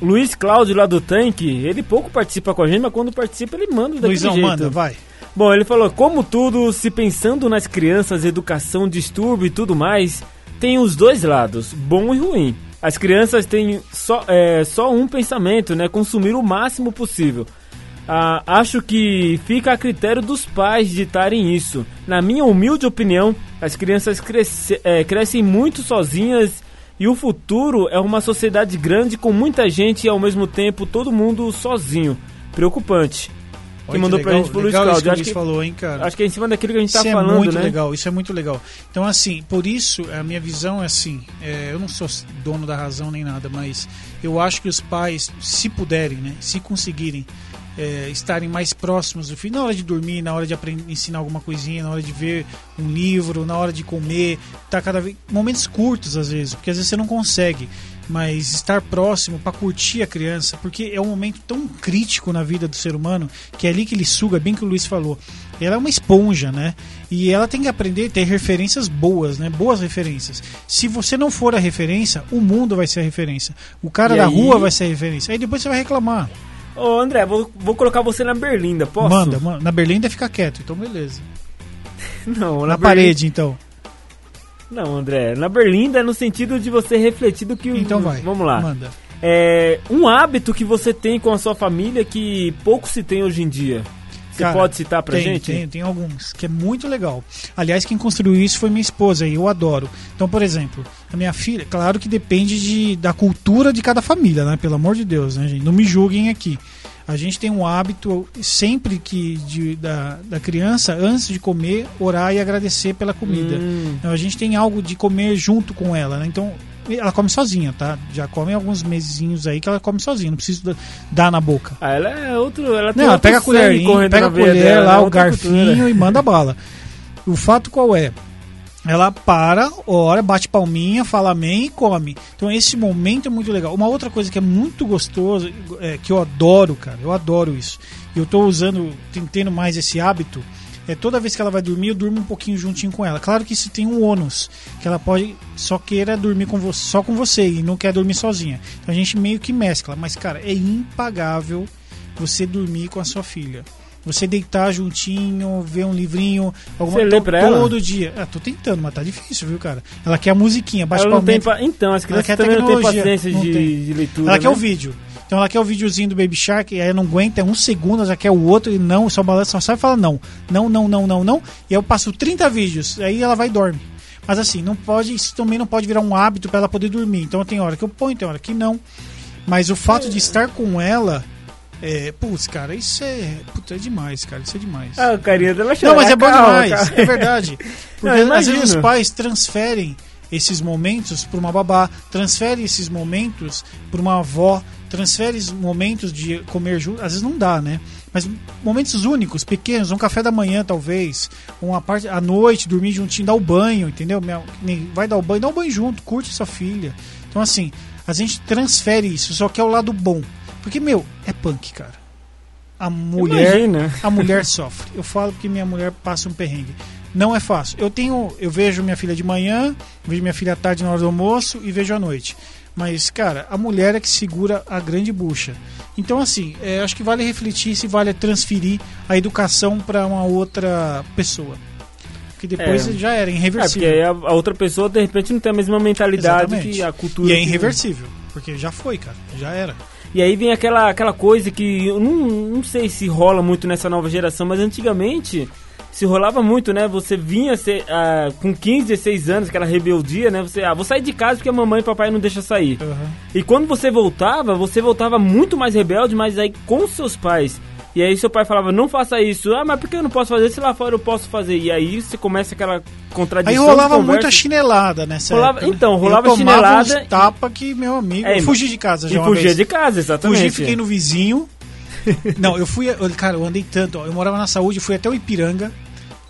Luiz Cláudio lá do Tanque. Ele pouco participa com a gente, mas quando participa ele manda daquele Luizão, jeito. manda, vai. Bom, ele falou, como tudo, se pensando nas crianças, educação, distúrbio e tudo mais, tem os dois lados, bom e ruim. As crianças têm só, é, só um pensamento, né? Consumir o máximo possível. Ah, acho que fica a critério dos pais ditarem isso. Na minha humilde opinião, as crianças cresce- é, crescem muito sozinhas e o futuro é uma sociedade grande com muita gente e ao mesmo tempo todo mundo sozinho. Preocupante. Olha mandou pra legal, gente pro Luiz Cláudio. que Acho que- falou, hein, cara. Acho que é em cima daquilo que a gente Isso tá é falando, muito né? legal, isso é muito legal. Então, assim, por isso, a minha visão é assim: é, eu não sou dono da razão nem nada, mas eu acho que os pais, se puderem, né, se conseguirem é, estarem mais próximos do filho, na hora de dormir, na hora de aprender, ensinar alguma coisinha, na hora de ver um livro, na hora de comer, tá cada vez. momentos curtos às vezes, porque às vezes você não consegue. Mas estar próximo para curtir a criança, porque é um momento tão crítico na vida do ser humano que é ali que ele suga, bem que o Luiz falou. Ela é uma esponja, né? E ela tem que aprender a ter referências boas, né? Boas referências. Se você não for a referência, o mundo vai ser a referência. O cara E da aí? rua vai ser a referência. Aí depois você vai reclamar. Ô, André, vou, vou colocar você na berlinda, posso? Manda, manda. Na Berlinda fica quieto, então beleza. Não, Na, Berlinda- parede, então. Não, André, na berlinda é no sentido de você refletir do que... o- Então vai. Vamos lá. Manda. É, um hábito que você tem com a sua família que pouco se tem hoje em dia. Você Cara, pode citar pra tem, gente? Tem, tem alguns, que é muito legal. Aliás, quem construiu isso foi minha esposa, e eu adoro. Então, por exemplo, a minha filha, claro que depende de, da cultura de cada família, né? Pelo amor de Deus, né, gente? Não me julguem aqui. A gente tem um hábito sempre que de, da, da criança, antes de comer, orar e agradecer pela comida. Hum, Então, a gente tem algo de comer junto com ela, né? Então, ela come sozinha, tá? Já come alguns mesezinhos aí que ela come sozinha, não preciso da- dar na boca. ah, ela é outro... Ela tem Não, ela pega a correndo pega a colher dela, lá, é o garfinho cultura. e manda bala. O fato qual é? Ela para, ora, bate palminha, fala amém e come. Então esse momento é muito legal. Uma outra coisa que é muito gostoso, é, que eu adoro, cara, eu adoro isso. E eu tô usando, tentando mais esse hábito. É toda vez que ela vai dormir, eu durmo um pouquinho juntinho com ela. Claro que isso tem um ônus, que ela pode só queira dormir com você, só com você e não quer dormir sozinha. Então a gente meio que mescla, mas cara, é impagável você dormir com a sua filha. Você deitar juntinho, ver um livrinho, alguma Você lê to- pra ela? todo dia. Ah, tô tentando, mas tá difícil, viu, cara? Ela quer a musiquinha, bate Ela não tem pa... Então, as crianças quer também não têm paciência não de, tem. de leitura, Ela quer né? o vídeo. Então ela quer o videozinho do Baby Shark, e aí não aguenta, é um segundo, ela já quer o outro, e não, só balança, só sabe falar não. Não, não, não, não, não. E aí eu passo 30 vídeos, aí ela vai e dorme. Mas assim, não pode, isso também não pode virar um hábito pra ela poder dormir. Então tem hora que eu ponho, tem hora que não. Mas o fato de estar com ela, é, putz, cara, isso é, puta, é demais, cara, isso é demais. Ah, carinha dela Não, mas é bom Calma, demais, calma. é verdade. Porque Não, às vezes os pais transferem esses momentos para uma babá, transferem esses momentos para uma avó, transferem esses momentos de comer junto. Às vezes não dá, né? Mas momentos únicos, pequenos, um café da manhã talvez, uma parte à noite, dormir juntinho, dar o banho, entendeu? Vai dar o banho, dá o banho junto, curte sua filha. Então assim, a gente transfere isso, só que é o lado bom. Porque, meu, é punk, cara. A mulher Imagina. a mulher sofre. Eu falo que minha mulher passa um perrengue. Não é fácil. Eu tenho, eu vejo minha filha de manhã, vejo minha filha à tarde na hora do almoço e vejo à noite. Mas, cara, a mulher é que segura a grande bucha. Então, assim, é, acho que vale refletir se vale transferir a educação para uma outra pessoa. Porque depois É. já era É, porque irreversível. aí a, outra pessoa, de repente, não tem a mesma mentalidade Exatamente. que a cultura. e é que- irreversível. Porque já foi, cara. Já era. E aí vem aquela, aquela coisa que eu não, não sei se rola muito nessa nova geração, mas antigamente se rolava muito, né? Você vinha ser, ah, com 15, 16 anos, aquela rebeldia, né? Você, ah, vou sair de casa porque a mamãe e papai não deixam sair. Aham. E quando você voltava, você voltava muito mais rebelde, mas aí com seus pais. E aí seu pai falava, não faça isso. Ah, mas por que eu não posso fazer? Se lá fora eu posso fazer. E aí você começa aquela contradição. Aí rolava muita chinelada nessa Rolava- época. né? então, rolava eu chinelada uns tapa que, meu amigo, É, eu fugi de casa já E fugia vez. de casa, exatamente. Fugi, fiquei no vizinho. Não, eu fui, cara, eu andei tanto, eu morava na saúde, fui até o Ipiranga.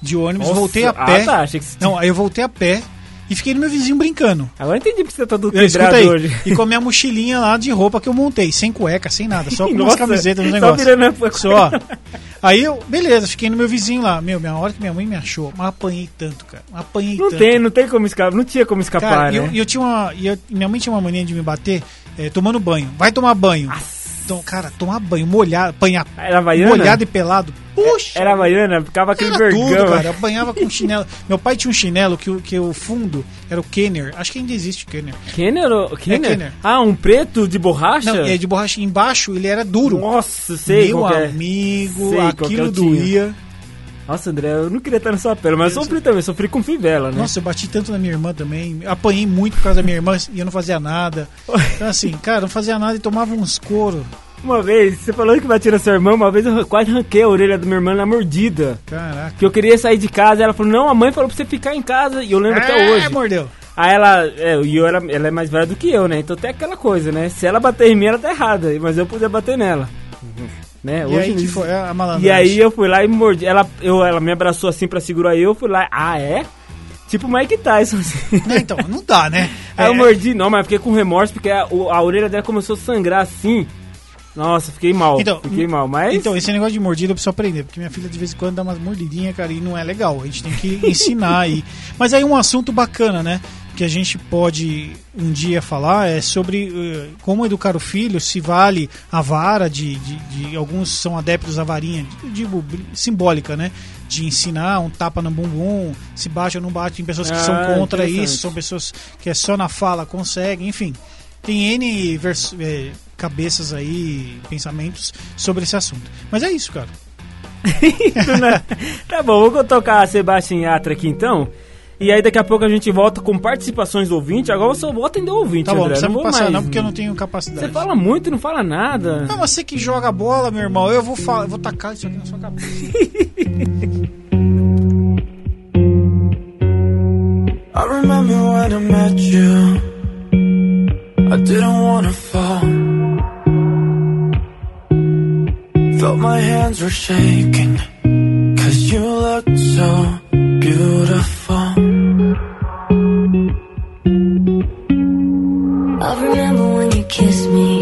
de ônibus, Nossa, voltei a ah, pé. tá, achei que Não, aí eu voltei a pé e fiquei no meu vizinho brincando. Agora eu entendi porque você tá todo Eu, escuta quebrado aí, hoje. e com a minha mochilinha lá de roupa que eu montei, sem cueca, sem nada, só com umas Nossa, camisetas, uns só negócios. virando a- Só. Aí eu, beleza, fiquei no meu vizinho lá. Meu, minha hora que minha mãe me achou, mas apanhei tanto, cara. Apanhei Não tanto. tem, não tem como escapar, não tinha como escapar, Cara, né? eu, e eu tinha uma. e eu- minha mãe tinha uma mania de me bater eh, tomando banho. Vai tomar banho. Então, cara, tomar banho, molhado, apanhar Era havaiana? molhado e pelado. Puxa! Era havaiana, ficava aquele Era vergão. tudo, cara. Eu apanhava com chinelo. Meu pai tinha um chinelo que, o- que o fundo era o Kenner. Acho que ainda existe Kenner. Kenner? ou- Kenner? Kenner. Ah, um preto de borracha? Não, é de borracha embaixo, ele era duro. Nossa, sei Meu é. amigo, Sei aquilo eu tinha. Nossa, André, eu não queria estar na sua pele, mas eu sofri também, sofri com fivela, né? Nossa, eu bati tanto na minha irmã também. Apanhei muito por causa da minha irmã e eu não fazia nada. Então, assim, cara, não fazia nada e tomava uns couro. Uma vez, você falou que batia na sua irmã, uma vez eu quase arranquei a orelha da minha irmã na mordida. Caraca. Que eu queria sair de casa, ela falou, não, a mãe falou pra você ficar em casa, e eu lembro até Ah, hoje. mordeu. Aí ela, é, e eu era, ela é mais velha do que eu, né? Então tem aquela coisa, né? Se ela bater em mim, ela tá errada, mas eu podia bater nela. Né? E aí foi é a malandragem. E aí eu fui lá e mordi. Ela, eu, ela me abraçou assim pra segurar eu, eu fui lá, ah, é? Tipo Mike Tyson, assim. Não, então, não dá, né? Aí eu É, mordi, não, mas fiquei com remorso porque a, a orelha dela começou a sangrar assim. Nossa, fiquei mal. Então, fiquei mal, mas. Então, esse negócio de mordida eu preciso aprender, porque minha filha de vez em quando dá umas mordidinhas, cara, e não é legal. A gente tem que ensinar aí. Mas aí um assunto bacana, né? Que a gente pode um dia falar é sobre eh, como educar o filho, se vale a vara de, de, de- alguns são adeptos à varinha, digo, simbólica, né? De ensinar um tapa no bumbum, se bate ou não bate, tem pessoas que são Ah, contra interessante. isso, são pessoas que é só na fala conseguem, enfim. Tem N vers- eh, cabeças aí, pensamentos sobre esse assunto. Mas é isso, cara. tá bom, vou tocar a Sebastian Yatra aqui então. E aí daqui a pouco a gente volta com participações do ouvinte. Agora eu só vou atender o ouvinte, Tá bom, não André. não vou passar mais. não, porque eu não tenho capacidade. Você fala muito e não fala nada. Ah, você que joga bola, meu irmão, eu vou, falar, eu vou tacar isso aqui na sua cabeça. I remember when I met you. I didn't wanna fall. Felt my hands were shaking. Cause you looked so beautiful. I remember when you kissed me.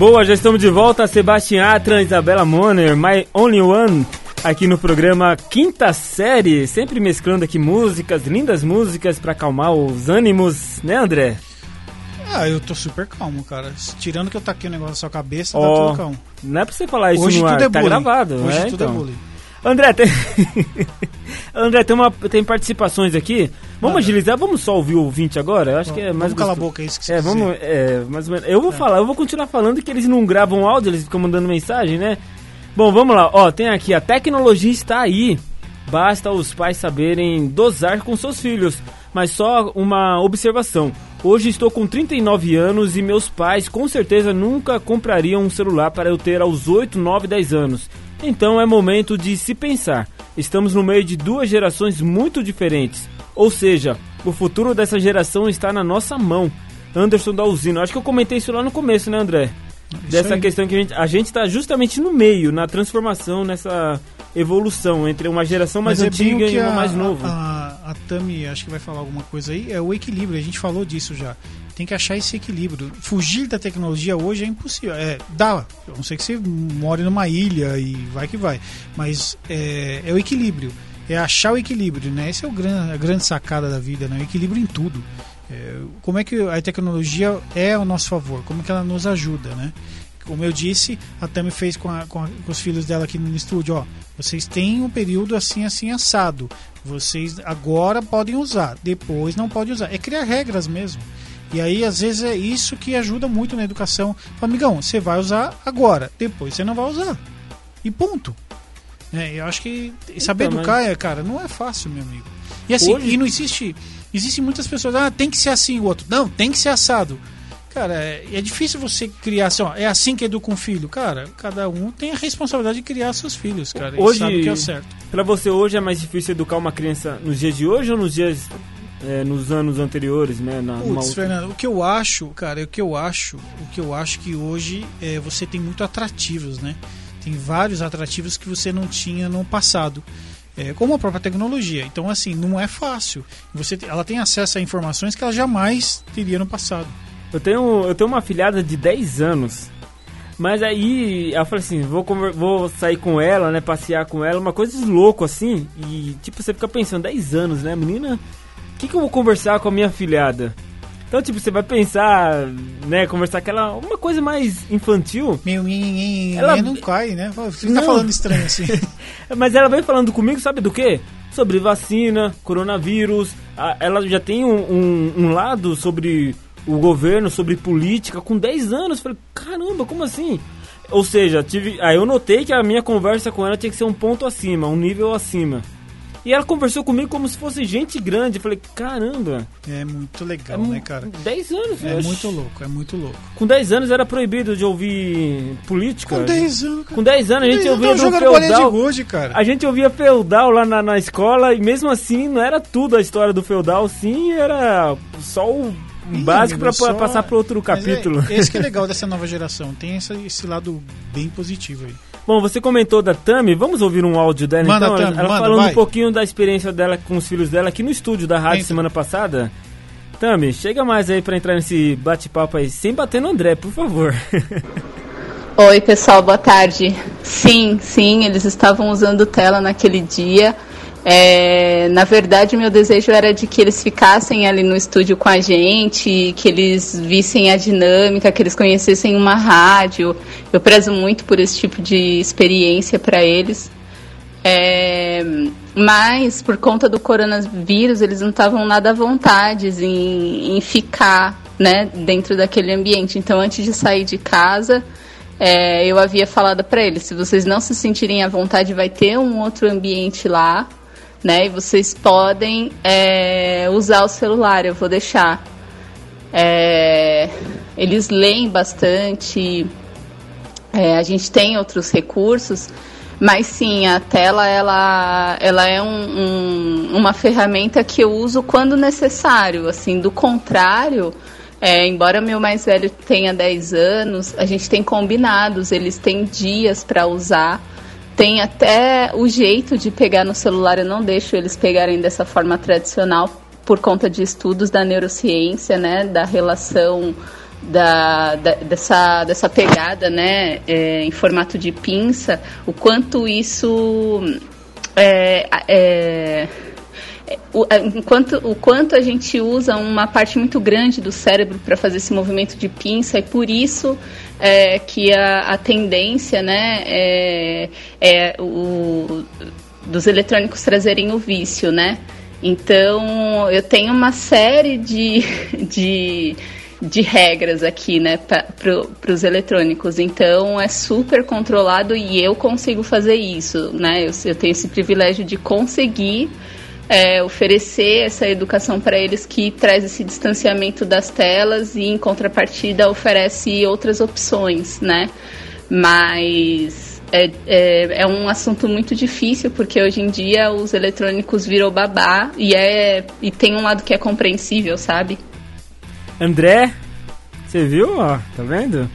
Boa, já estamos de volta. Sebastião Atra, Isabela Moner, My Only One, aqui no programa Quinta Série. Sempre mesclando aqui músicas, lindas músicas para acalmar os ânimos, né, André? Ah, eu tô super calmo, cara. Tirando que eu taquei o negócio na sua cabeça, Ó, tá tudo calmo. Não é pra você falar isso Hoje no ar, tudo é tá gravado. Hoje é, tudo então. é bullying. André, tem... André, tem, uma, tem participações aqui. Vamos Manda. agilizar, vamos só ouvir o ouvinte agora? Eu acho que é mais Vamos calar a boca, é isso que você É, vamos. dizer. É, mais ou menos. Eu vou falar, eu vou continuar falando que eles não gravam áudio, eles ficam mandando mensagem, né? Bom, vamos lá. Ó, tem aqui, a tecnologia está aí. Basta os pais saberem dosar com seus filhos. Mas só uma observação. Hoje estou com 39 anos e meus pais com certeza nunca comprariam um celular para eu ter aos 8, 9, 10 anos. Então é momento de se pensar. Estamos no meio de duas gerações muito diferentes. Ou seja, o futuro dessa geração está na nossa mão. Anderson da Usina. Acho que eu comentei isso lá no começo, né, André? Dessa aí. questão que a gente a gente está justamente no meio, na transformação, nessa evolução entre uma geração mais é antiga e uma a- mais nova. A, a, a Tami, acho que vai falar alguma coisa aí, é o equilíbrio. A gente falou disso já. Tem que achar esse equilíbrio. Fugir da tecnologia hoje é impossível. É, dá, a não sei que você more numa ilha e vai que vai. Mas é, é o equilíbrio. É achar o equilíbrio, né? Essa é o gran, a grande sacada da vida, né? O equilíbrio em tudo. É, como é que a tecnologia é ao nosso favor? Como é que ela nos ajuda, né? Como eu disse, a Tami fez com, a- com a- com os filhos dela aqui no estúdio, ó. Vocês têm um período assim, assim, assado. Vocês agora podem usar, depois não pode usar. É criar regras mesmo. E aí, às vezes, é isso que ajuda muito na educação. Amigão, você vai usar agora, depois você não vai usar. E ponto. É, eu acho que saber Então, educar, é, cara, não é fácil, meu amigo. E assim, Hoje- e não existe. Existem muitas pessoas, ah, tem que ser assim, o outro. Não, tem que ser assado. Cara, é, é difícil você criar assim, ó, é assim que educa um filho. Cara, cada um tem a responsabilidade de criar seus filhos, cara. Hoje- sabe o que é o certo. Pra você hoje é mais difícil educar uma criança nos dias de hoje ou nos dias é, nos anos anteriores, né? Na, outra- Fernando, o que eu acho, cara, o que eu acho, o que eu acho que hoje é, você tem muito atrativos, né? Tem vários atrativos que você não tinha no passado. É, como a própria tecnologia. Então, assim, não é fácil. Você, ela tem acesso a informações que ela jamais teria no passado. Eu tenho, eu tenho uma filhada de 10 anos. Mas aí eu falei assim, vou, vou sair com ela, né? Passear com ela, uma coisa de louco assim. E tipo, você fica pensando, 10 anos, né? Menina, o que, que eu vou conversar com a minha filhada? Então, tipo, você vai pensar, né? Conversar aquela. Uma coisa mais infantil. Nhenhenhen, Ela- não cai, né? Você Não. tá falando estranho assim. Mas ela vem falando comigo, sabe do quê? Sobre vacina, coronavírus. Ela já tem um, um- um lado sobre o governo, sobre política, com 10 anos. Falei, caramba, como assim? Ou seja, tive, aí eu notei que a minha conversa com ela tinha que ser um ponto acima, um nível acima. E ela conversou comigo como se fosse gente grande. Eu falei, caramba, É muito é legal, mu- né, cara? 10 anos. É muito louco, é muito louco. Com 10 anos era proibido de ouvir política. Com 10 anos, cara. Com 10 anos a gente ouvia feudal. gude, cara. A gente ouvia feudal lá na, na escola e mesmo assim não era tudo a história do feudal, sim, era só o Ih, básico pra só- passar pro outro Mas capítulo. É, esse que é legal dessa nova geração. Tem esse, esse lado bem positivo aí. Bom, você comentou da Tami, vamos ouvir um áudio dela Manda, então? Tami, ela manda, falando vai. um pouquinho da experiência dela com os filhos dela aqui no estúdio da rádio Entra. semana passada. Tami, chega mais aí pra entrar nesse bate-papo aí, sem bater no André, por favor. Oi, pessoal, boa tarde. Sim, sim, eles estavam usando tela naquele dia. É, na verdade, meu desejo era de que eles ficassem ali no estúdio com a gente, que eles vissem a dinâmica, que eles conhecessem uma rádio. Eu prezo muito por esse tipo de experiência para eles. É, mas, por conta do coronavírus, eles não estavam nada à vontade em, em ficar né, dentro daquele ambiente. Então, antes de sair de casa, é, eu havia falado para eles: se vocês não se sentirem à vontade, vai ter um outro ambiente lá, né? E vocês podem é, usar o celular, eu vou deixar. É, eles leem bastante, é, a gente tem outros recursos, mas sim, a tela ela, ela é um- um- uma ferramenta que eu uso quando necessário. Assim, do contrário, é, embora meu mais velho tenha 10 anos, a gente tem combinados, eles têm dias para usar. Tem até o jeito de pegar no celular, eu não deixo eles pegarem dessa forma tradicional por conta de estudos da neurociência, né, da relação da, da, dessa, dessa pegada né, é, em formato de pinça, o quanto isso é, é, o, enquanto, o quanto a gente usa uma parte muito grande do cérebro para fazer esse movimento de pinça e por isso é, que a, a tendência né, é, é o, dos eletrônicos trazerem o vício, né? Então eu tenho uma série de, de de regras aqui, né, para os eletrônicos. Então é super controlado e eu consigo fazer isso, né? Eu, eu tenho esse privilégio de conseguir é, oferecer essa educação para eles que traz esse distanciamento das telas e em contrapartida oferece outras opções, né? Mas é, é, é, um assunto muito difícil porque hoje em dia os eletrônicos viram babá e, é, e tem um lado que é compreensível, sabe? André, você viu, ó, tá vendo?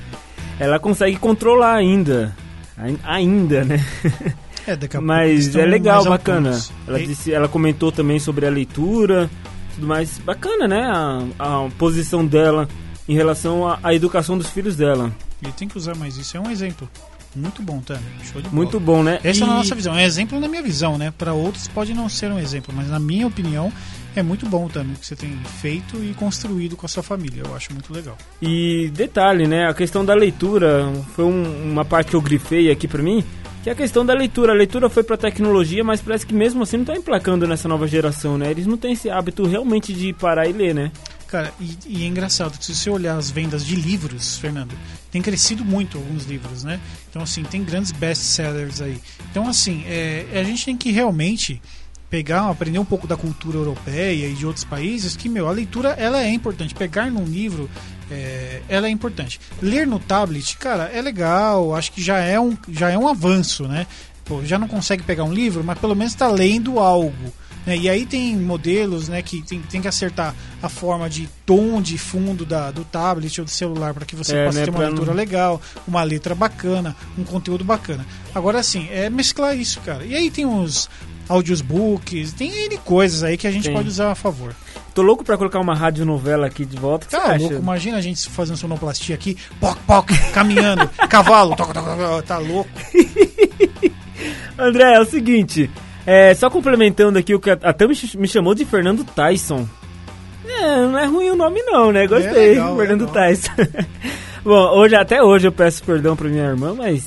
Ela consegue controlar ainda. Ainda, né? É, daqui a Mas é legal, bacana. Ela, disse, ela comentou também sobre a leitura, tudo mais. Bacana, né? A, a posição dela em relação à, à educação dos filhos dela. Ele tem que usar mais isso. É um exemplo. Muito bom, Tami. Show de bola. Muito bom, né? Essa e... é a nossa visão. É um exemplo na minha visão, né? Para outros pode não ser um exemplo, mas na minha opinião é muito bom também o que você tem feito e construído com a sua família. Eu acho muito legal. E detalhe, né? A questão da leitura foi um, uma parte que eu grifei aqui para mim, que é a questão da leitura. A leitura foi para tecnologia, mas parece que mesmo assim não tá emplacando nessa nova geração, né? Eles não têm esse hábito realmente de parar e ler, né? Cara, e, e, é engraçado que se você olhar as vendas de livros, Fernando, tem crescido muito alguns livros, né? Então, assim, tem grandes best-sellers aí. Então, assim, é, a gente tem que realmente pegar, aprender um pouco da cultura europeia e de outros países, que, meu, a leitura, ela é importante. Pegar num livro, é, ela é importante. Ler no tablet, cara, é legal, acho que já é um, já é um avanço, né? Pô, já não consegue pegar um livro, mas pelo menos está lendo algo. Né? E aí tem modelos né, que tem, tem que acertar a forma de tom de fundo da, do tablet ou do celular para que você é, possa né, ter uma leitura não... legal, uma letra bacana, um conteúdo bacana. Agora sim, é mesclar isso, cara. E aí tem os, audiobooks, tem N coisas aí que a gente pode usar a favor. Tô louco pra colocar uma radionovela aqui de volta. Tá louco, imagina a gente fazendo sonoplastia aqui, poc, poc, caminhando, cavalo, toc, toc, toc, tá louco. André, é o seguinte, é, só complementando aqui o que até me chamou de Fernando Tyson. É, não é ruim o nome não, né? Gostei, é legal, Fernando Tyson. Bom, hoje, até hoje eu peço perdão pra minha irmã, mas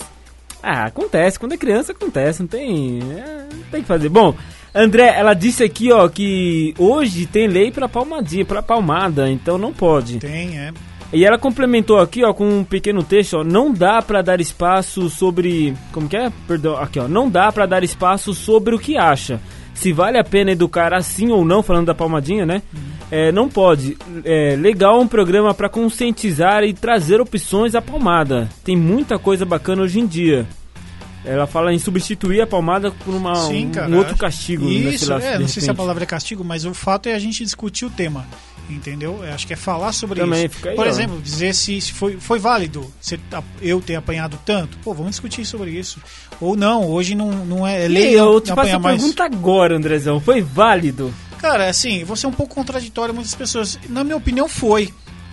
ah, acontece. Quando é criança, acontece. Não tem. É, não tem que fazer. Bom, André, ela disse aqui, ó, que hoje tem lei pra palmadinha, pra palmada, então não pode. Tem, é. E ela complementou aqui, ó, com um pequeno texto, ó, não dá para dar espaço sobre, como que é? Perdão, aqui, ó, não dá para dar espaço sobre o que acha. Se vale a pena educar assim ou não, falando da palmadinha, né? Uhum. É, não pode. É legal um programa para conscientizar e trazer opções à palmada. Tem muita coisa bacana hoje em dia. Ela fala em substituir a palmada por uma, Sim, cara, um outro castigo. Isso, é, não sei se a palavra é castigo, mas o fato é a gente discutir o tema. Entendeu? Eu acho que é falar sobre Também isso. Fica aí, Por ó. exemplo, dizer se, se foi, foi válido se eu ter apanhado tanto. Pô, vamos discutir sobre isso. Ou não, hoje não, não é, é lei. eu te faço a pergunta agora, Andrezão. Foi válido? Cara, assim, você é um pouco contraditório muitas pessoas. Na minha opinião, foi.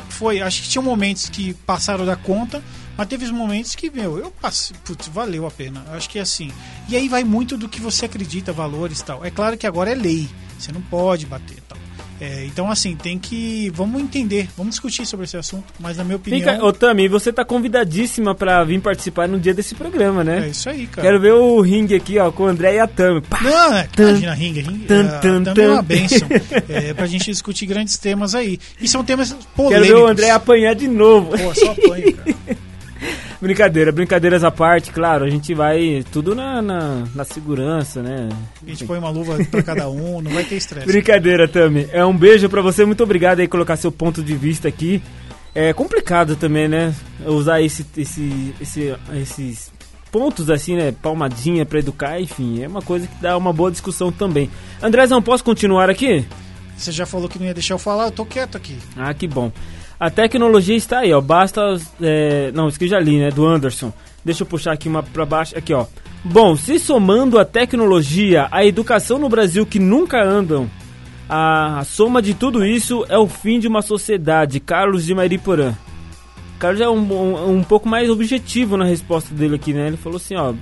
Foi. Acho que tinha momentos que passaram da conta, mas teve momentos que, meu, eu passei. Putz, valeu a pena. Acho que é assim. E aí vai muito do que você acredita, valores e tal. É claro que agora é lei. Você não pode bater tal. É, então, assim, tem que. Vamos entender, vamos discutir sobre esse assunto. Mas, na minha opinião. Fica, ô, Tami, você tá convidadíssima para vir participar no dia desse programa, né? É isso aí, cara. Quero ver o ringue aqui, ó, com o André e a Tami. Pá, Não, é, imagina ringue. ringue tan, é, tan, é uma benção. é, pra gente discutir grandes temas aí. E são temas polêmicos. Quero ver o André apanhar de novo. Pô, só apanho, cara. Brincadeira, brincadeiras à parte, claro, a gente vai tudo na, na, na segurança, né? A gente põe uma luva pra cada um, não vai ter estresse. Brincadeira, Tami. É um beijo para você, muito obrigado aí colocar seu ponto de vista aqui. É complicado também, né? Usar esse, esse, esse, esses pontos assim, né? Palmadinha para educar, enfim, é uma coisa que dá uma boa discussão também. Andrezão, posso continuar aqui? Você já falou que não ia deixar eu falar, eu tô quieto aqui. Ah, que bom. A tecnologia está aí, ó. Basta. É, não, isso que eu já li, né? Do Anderson. Deixa eu puxar aqui uma para baixo. Aqui, ó. Bom, se somando a tecnologia, a educação no Brasil que nunca andam, a, a soma de tudo isso é o fim de uma sociedade. Carlos de Mariporã. Já é um, um, um pouco mais objetivo na resposta dele aqui, né? Ele falou assim, ó,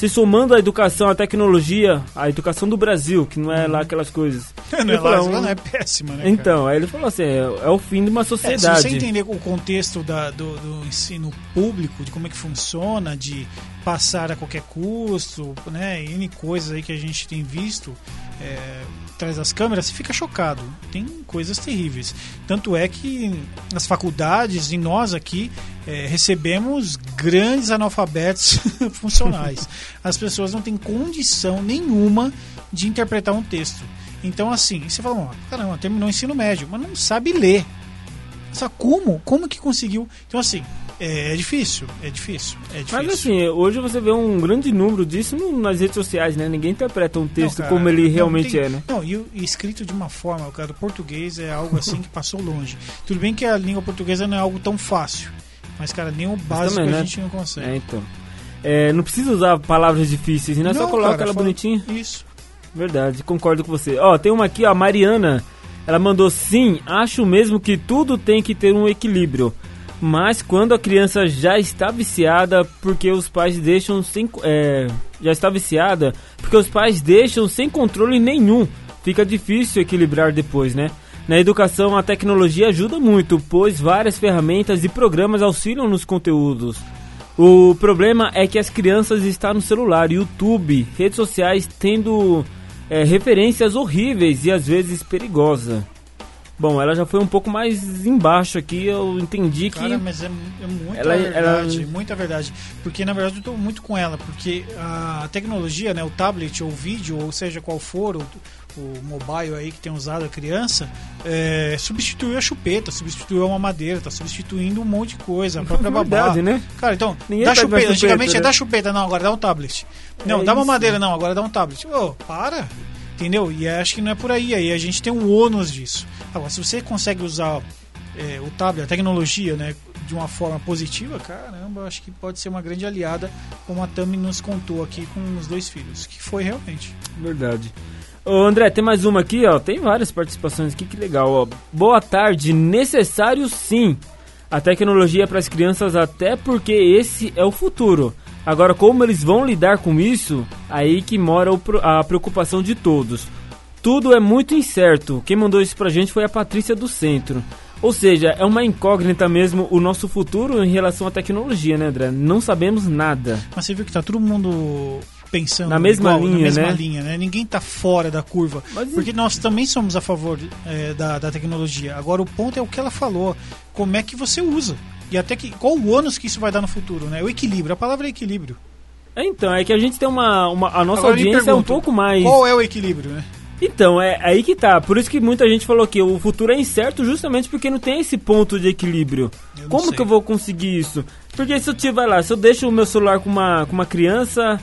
se somando a educação, a tecnologia, a educação do Brasil, que não é lá aquelas coisas. Não Ele é, lá, lá não é péssima, né? cara? Então, aí ele falou assim, é, é o fim de uma É, se sociedade. você entender o contexto da- do, do ensino público, de como é que funciona, de passar a qualquer custo, né, e N coisas aí que a gente tem visto é, atrás das câmeras, você fica chocado. Tem coisas terríveis. Tanto é que nas faculdades e nós aqui é, recebemos grandes analfabetos funcionais. As pessoas não têm condição nenhuma de interpretar um texto. Então, assim, você fala, caramba, terminou o ensino médio, mas não sabe ler. Só como? Como que conseguiu? Então, assim, é, é difícil, é difícil, é difícil. Mas assim, hoje você vê um grande número disso nas redes sociais, né? Ninguém interpreta um texto Não, cara, como ele não realmente tem- é, né? Não, e, o- e escrito de uma forma, cara, o português é algo assim que passou longe. Tudo bem que a língua portuguesa não é algo tão fácil, mas, cara, nem o básico também, a né? gente não consegue. É, então. É, não precisa usar palavras difíceis, né? Só coloca cara, ela fala- bonitinha. Isso. Verdade, concordo com você. Ó, tem uma aqui, ó, a Mariana. Ela mandou sim, acho mesmo que tudo tem que ter um equilíbrio. Mas quando a criança já está viciada, porque os pais deixam sem. É, já está viciada, porque os pais deixam sem controle nenhum. Fica difícil equilibrar depois, né? Na educação, a tecnologia ajuda muito, pois várias ferramentas e programas auxiliam nos conteúdos. O problema é que as crianças estão no celular, YouTube, redes sociais, tendo é, referências horríveis e às vezes perigosas. Bom, ela já foi um pouco mais embaixo aqui, eu entendi que. Cara, mas é, é muita Ela- verdade, ela- muita verdade. Porque, na verdade, eu tô muito com ela, porque a tecnologia, né, o tablet ou o vídeo, ou seja qual for, o, o mobile aí que tem usado a criança, é, substituiu a chupeta, substituiu a mamadeira, tá substituindo um monte de coisa, a própria babá. Verdade, né? Cara, então, Ninguém dá chupeta. chupeta, Antigamente é né? dá chupeta, não, agora dá um tablet. Não, É dá isso. mamadeira, não, agora dá um tablet. Ô, para! Entendeu? E acho que não é por aí. Aí a gente tem um ônus disso. Agora, se você consegue usar é, o tablet, a tecnologia, né, de uma forma positiva, caramba, acho que pode ser uma grande aliada, como a Tami nos contou aqui com os dois filhos, que foi realmente. Verdade. Ô André, tem mais uma aqui, ó. Tem várias participações aqui, que legal, ó. Boa tarde, necessário sim. A tecnologia para as crianças, até porque esse é o futuro. Agora, como eles vão lidar com isso, aí que mora a preocupação de todos. Tudo é muito incerto. Quem mandou isso pra gente foi a Patrícia do Centro. Ou seja, é uma incógnita mesmo o nosso futuro em relação à tecnologia, né, André? Não sabemos nada. Mas você viu que tá todo mundo pensando Na mesma igual, linha, na mesma né? linha, né? Ninguém tá fora da curva. Mas Porque nós também somos a favor é, da, da tecnologia. Agora o ponto é o que ela falou. Como é que você usa? E até que. Qual o ônus que isso vai dar no futuro, né? O equilíbrio. A palavra é equilíbrio. É, Então, é que a gente tem uma. uma- a nossa Agora audiência é um pergunto, pouco mais. Qual é o equilíbrio, né? Então, é aí que tá. Por isso que muita gente falou que o futuro é incerto justamente porque não tem esse ponto de equilíbrio. Como sei. que eu vou conseguir isso? Porque se eu tiver lá, se eu deixo o meu celular com uma, com uma criança,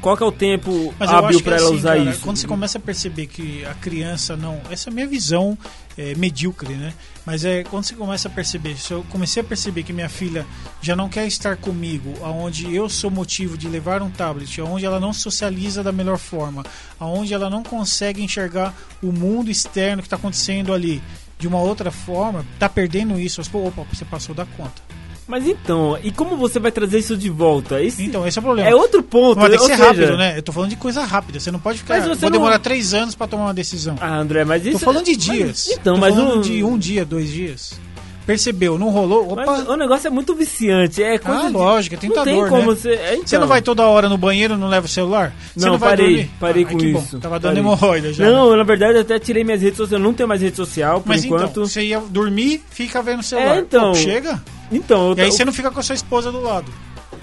qual que é o tempo Mas hábil para é ela assim, usar cara, isso? Quando você começa a perceber que a criança não. Essa é a minha visão é, medíocre, né? Mas é quando você começa a perceber. Se eu comecei a perceber que minha filha já não quer estar comigo, aonde eu sou motivo de levar um tablet, aonde ela não socializa da melhor forma, aonde ela não consegue enxergar o mundo externo que está acontecendo ali de uma outra forma, tá perdendo isso. Opa, você passou da conta. Mas então, e como você vai trazer isso de volta? Esse Então, esse é o problema. é outro ponto. Mas tem que ser seja- rápido, né? Eu tô falando de coisa rápida. Você não pode ficar. Mas você Vou não- demorar três anos pra tomar uma decisão. Ah, André, mas isso. Tô falando de mas- dias. então, Tô mas falando um, de um dia, dois dias. Percebeu, não rolou? Opa! mas o negócio é muito viciante. É coisa ah, de- lógico, é tentador, Não né? você. é, então. Você não vai toda hora no banheiro e não leva o celular? Você Não, vai parei, dormir? parei Ah, com isso. Bom. Tava dando hemorroida já. né? Não, na verdade eu até tirei minhas redes sociais. Eu não tenho mais rede social por Mas enquanto. então, você ia dormir, fica vendo o celular. É, então. Pô, chega. Então, eu E aí você não fica com a sua esposa do lado.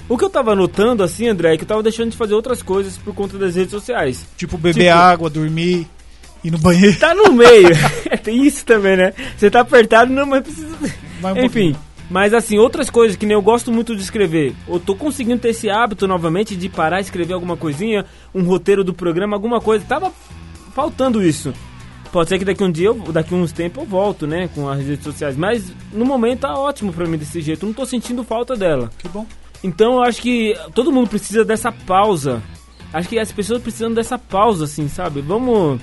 o que eu tava notando assim, André, é que eu tava deixando de fazer outras coisas por conta das redes sociais. Tipo, beber Tipo- água, dormir, ir no banheiro. Tá no meio. Tem isso também, né? Você tá apertado, não, mas precisa. Vai um Enfim. pouquinho. Mas assim, outras coisas que nem eu gosto muito de escrever. Eu tô conseguindo ter esse hábito novamente de parar e escrever alguma coisinha, um roteiro do programa, alguma coisa. Tava faltando isso. Pode ser que daqui um dia, eu- daqui uns tempos eu volto, né, com as redes sociais. Mas no momento tá ótimo pra mim desse jeito. Eu não tô sentindo falta dela. Que bom. Então eu acho que todo mundo precisa dessa pausa. Acho que as pessoas precisam dessa pausa, assim, sabe? Vamos.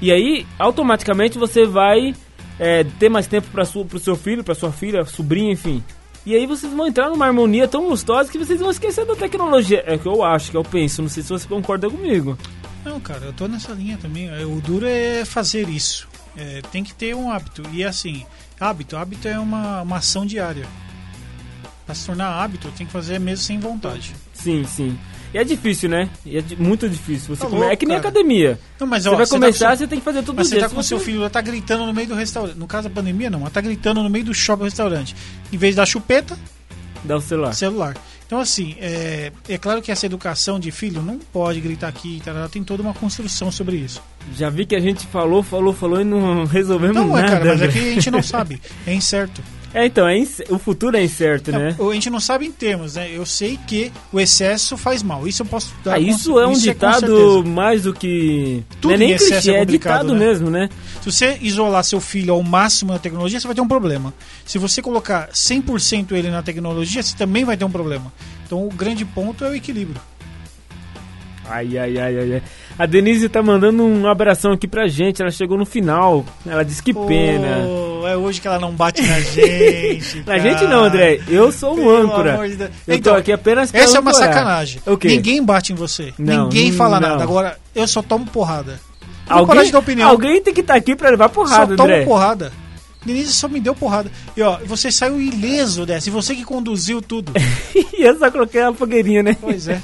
E aí, automaticamente você vai é, ter mais tempo para pro seu filho, pra sua filha, sobrinha, enfim. E aí vocês vão entrar numa harmonia tão gostosa que vocês vão esquecer da tecnologia. É o que eu acho, que eu penso. Não sei se você concorda comigo. Não, cara, eu tô nessa linha também. É, O duro é fazer isso. É, tem que ter um hábito. E assim, hábito, hábito é uma, uma ação diária. Pra se tornar hábito, tem que fazer mesmo sem vontade. Sim, sim. E é difícil, né? E é muito difícil. Você Tá come- louco, É que nem cara. academia. Não, mas Você ó, vai você tá começar, com seu- você tem que fazer todo Mas dia. você tá com seu você- filho, ela tá gritando no meio do restaurante. No caso da pandemia, não. Ela tá gritando no meio do shopping restaurante. Em vez da chupeta, Dá o celular. celular. Então, assim, é, é claro que essa educação de filho não pode gritar aqui, ela tem toda uma construção sobre isso. Já vi que a gente falou, falou, falou e não resolvemos Não, é, nada. cara, mas André. aqui a gente não sabe. É incerto. É, então, é inc- o futuro é incerto, né? Não, a gente não sabe em termos, né? Eu sei que o excesso faz mal. Isso eu posso dar. Ah, com- isso é um com ditado certeza. mais do que. Tudo não é em nem excesso clichê, é é ditado né? mesmo, né? Se você isolar seu filho ao máximo na tecnologia, você vai ter um problema. Se você colocar 100% ele na tecnologia, você também vai ter um problema. Então o grande ponto é o equilíbrio. Ai, ai, ai, ai, ai. A Denise tá mandando um abração aqui pra gente. Ela chegou no final. Ela disse que pena. É hoje que ela não bate na gente. Na gente não, André. Eu sou um Pelo âncora. de. Eu Então, tô aqui apenas pra Essa é uma sacanagem. Ninguém bate em você. Não, Ninguém não, fala não. nada. Agora, eu só tomo porrada. Alguém, opinião. alguém tem que estar aqui pra levar porrada, só tomo André. porrada. Denise só me deu porrada. E ó, você saiu ileso dessa. E você que conduziu tudo. e eu só coloquei a fogueirinha, né? pois é.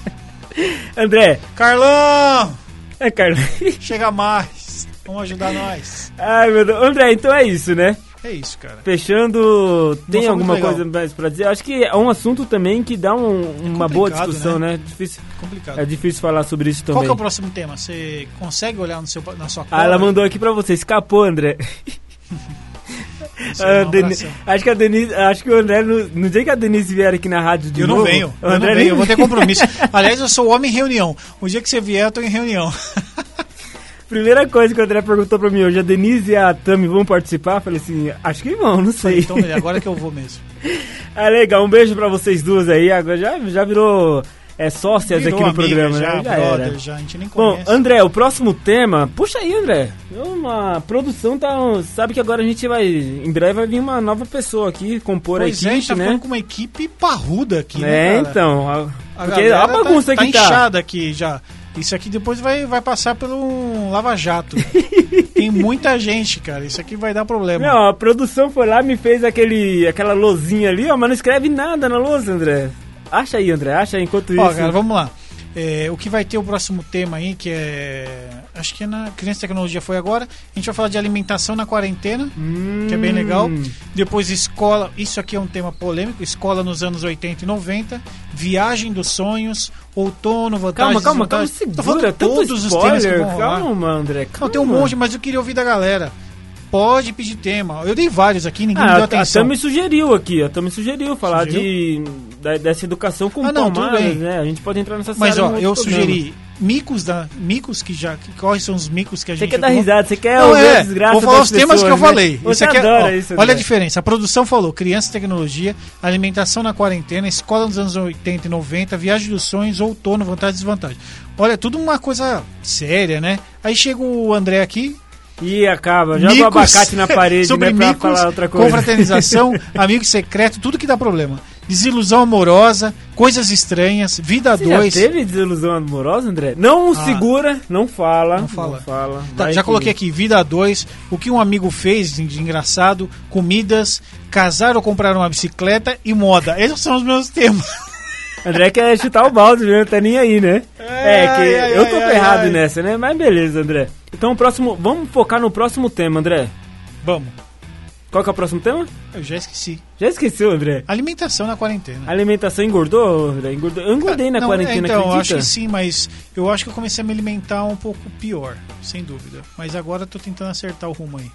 André, Carlão! É, Carlos. Chega mais. Vamos ajudar nós. Ai, meu Deus. André, então é isso, né? É isso, cara. Fechando, tem alguma coisa mais pra dizer? Acho que é um assunto também que dá um- uma boa complicado, discussão, né? né? Difícil, Complicado. é difícil falar sobre isso também. Qual é o próximo tema? Você consegue olhar no seu, na sua Ah, ela mandou aqui pra você, escapou, André. É Ah, abração. acho que a Denise, acho que o André, no, no dia que a Denise vier aqui na rádio de Eu novo... não venho. o Eu não André venho. nem Eu vou ter compromisso. Aliás, eu sou homem em reunião. O dia que você vier, eu tô em reunião. Primeira coisa que o André perguntou pra mim hoje, a Denise e a Tami vão participar? Eu Falei assim, acho que vão, não sei. Então, beleza, agora que eu vou mesmo. Ah, legal, um beijo pra vocês duas aí, agora já, já virou é, sócias Virou aqui no programa, já, né? Já brother, era. já. A gente nem Bom. André, o próximo tema, puxa aí, André. Uma produção tá, sabe que agora a gente vai, em breve vai vir uma nova pessoa aqui compor pois a é, a gente equipe, tá né? falando com uma equipe parruda aqui, É, né, cara? então, a, A porque a bagunça tá, que tá tá. inchada aqui já. Isso aqui depois vai, vai passar pelo um lava-jato. Tem muita gente, cara. Isso aqui vai dar problema. Não, a produção foi lá, me fez aquele, aquela lozinha ali, ó, mas não escreve nada na lousa, André. Acha aí, André, acha aí, enquanto Ó, isso. cara, vamos lá. É, o que vai ter o próximo tema aí, que é. Acho que é na Criança e Tecnologia foi agora. A gente vai falar de alimentação na quarentena, Hum, que é bem legal. Depois, escola. Isso aqui é um tema polêmico: escola nos anos 80 e 90. Viagem dos sonhos. Outono, vantagens. Calma, calma, calma. Tô segura, falando tanto todos os temas que spoiler, vão rolar. calma, André, calma. Não, tem um monte, mas eu queria ouvir da galera. Pode pedir tema. Eu dei vários aqui, ninguém me Ah, deu a atenção. Tami sugeriu aqui, a Tami sugeriu falar Sugeriu? de da- dessa educação com Ah, não, bem. né? A gente pode entrar nessa Mas ó, eu sugeri micos da micos que já que, quais são os micos que a Você gente quer dar risada, você quer Não, é, a vou falar os temas que eu pessoas, né? falei. Você aqui é- adora ó, isso, Olha a André. diferença. A produção falou criança e tecnologia, alimentação na quarentena, escola nos anos 80 e 90, viagem dos sonhos, outono, vantagem e desvantagem. Olha, tudo uma coisa séria, né? Aí chega o André aqui, E acaba, joga o abacate na parede, sobre né, pra micos, falar outra coisa. confraternização, amigo secreto, tudo que dá problema. Desilusão amorosa, coisas estranhas, vida Você já 2. teve desilusão amorosa, André? Não Ah. segura, não fala. Não fala. Tá, Vai já que- coloquei aqui, vida 2, o que um amigo fez de de engraçado, comidas, casar ou comprar uma bicicleta e moda. Esses são os meus temas. André quer chutar o balde, né? Tá nem aí, né? É, que Ai, eu tô ai, ferrado ai. nessa, né? Mas beleza, André. Então o próximo. Vamos focar no próximo tema, André. Vamos, Qual que é o próximo tema? eu já esqueci. Já esqueceu, André. Alimentação na quarentena. Alimentação engordou, André? Engordou. Eu engordei na Não, quarentena, é, Então, eu acredita? acho que sim, mas eu acho que eu comecei a me alimentar um pouco pior, sem dúvida. Mas agora eu tô tentando acertar o rumo aí.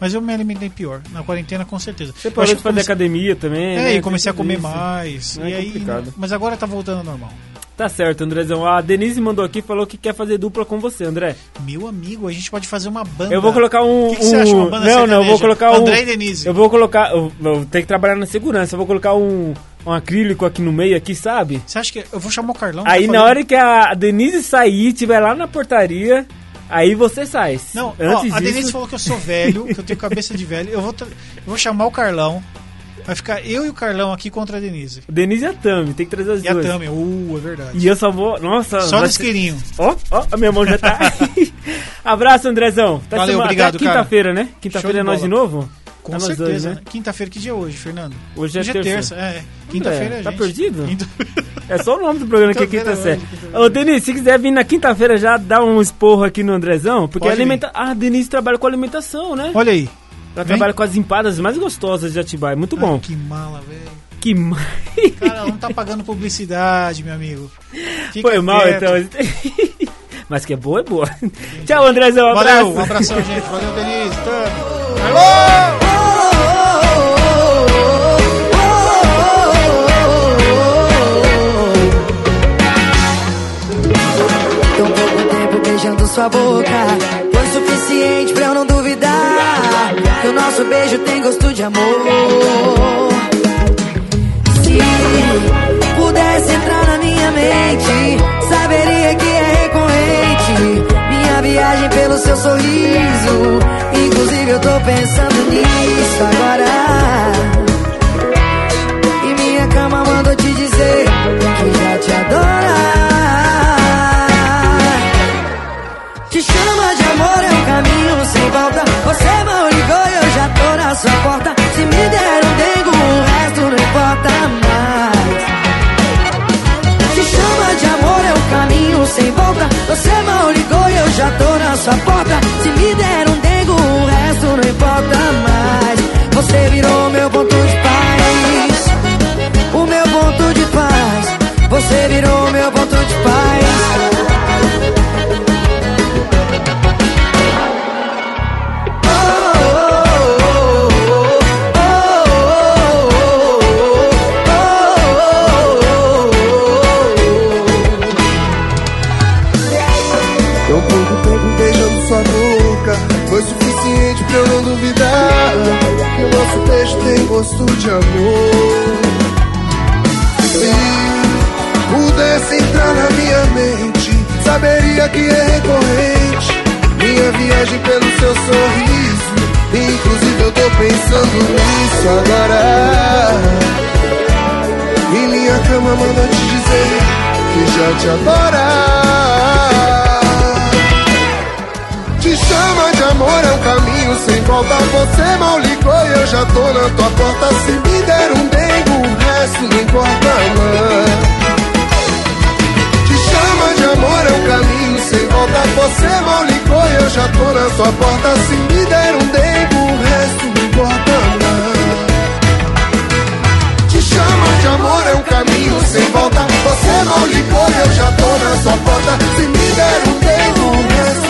Mas eu me alimentei pior, na quarentena com certeza. Você Eu parou acho de que fazer academia também, É, né? e comecei a comer isso. mais. É e aí, complicado. mas agora tá voltando ao normal. Tá certo, Andrezão. A Denise mandou aqui e falou que quer fazer dupla com você, André. Meu amigo, a gente pode fazer uma banda. Eu vou colocar um. O que, que você acha um- uma banda Não, não, eu vou colocar um. André e Denise. Eu vou colocar. Eu, eu tenho que trabalhar na segurança. Eu vou colocar um, um acrílico aqui no meio, aqui, sabe? Você acha que. Eu vou chamar o Carlão. Aí na hora que a Denise sair, estiver lá na portaria, aí você sai. Não, Antes ó, a disso, Denise falou que eu sou velho, que eu tenho cabeça de velho. Eu vou, eu vou chamar o Carlão. Vai ficar eu e o Carlão aqui contra a Denise. Denise e a Tami, tem que trazer as E a duas. Tami, uh, é verdade. E eu só vou. Nossa, Só no isqueirinho. Ó, ó, a minha mão já tá. Abraço, Andrezão. Tá Valeu, semana- obrigado, até Quinta-feira, né? Quinta-feira é nós de novo? Com Tá certeza. dois, né? Quinta-feira, que dia é hoje, Fernando? Hoje é terça. é. Quinta-feira é tá perdido? Quinta- É só o nome do programa que é quinta Quinta-feira série. hoje. Ô, Denise, se quiser vir na quinta-feira já dar um esporro aqui no Andrezão, porque Pode alimenta... Ah, a Denise trabalha com alimentação, né? Olha aí. Ela vem. trabalha com as empadas mais gostosas de Atibaia. Muito bom. Ah, que mala, velho. Que ma- Cara, não tá pagando publicidade, meu amigo. Fica Foi mal, quieto. então. Mas que é boa, é boa. Tchau, Andrezão. Um Valeu, abraço. um abração, gente. Valeu, Denise. Tamo. Alô! Beijando sua boca. Foi suficiente pra eu não duvidar Que o nosso beijo tem gosto de amor. Se pudesse entrar na minha mente Saberia que é recorrente. Minha viagem pelo seu sorriso. Inclusive eu tô pensando nisso agora. E minha cama mandou te dizer que já te adora. Sem volta. Você mal ligou e eu já tô na sua porta. Se me der um dengo, o resto não importa mais. Te chama de amor, é um caminho sem volta. Você mal ligou e eu já tô na sua porta. Se me der um dengo, o resto não importa mais. Você virou meu ponto de Te adora te chama de amor, é um caminho sem volta. Você mal ligou e eu já tô na tua porta. Se me der um dengo, o resto não importa mais. Te chama de amor, é um caminho sem volta. Você mal ligou e eu já tô na tua porta. Se me der um dengo, o resto não importa mais. Te chama de amor, é um caminho sem volta. Ligou e eu já tô na sua porta. Se me der um dengo, o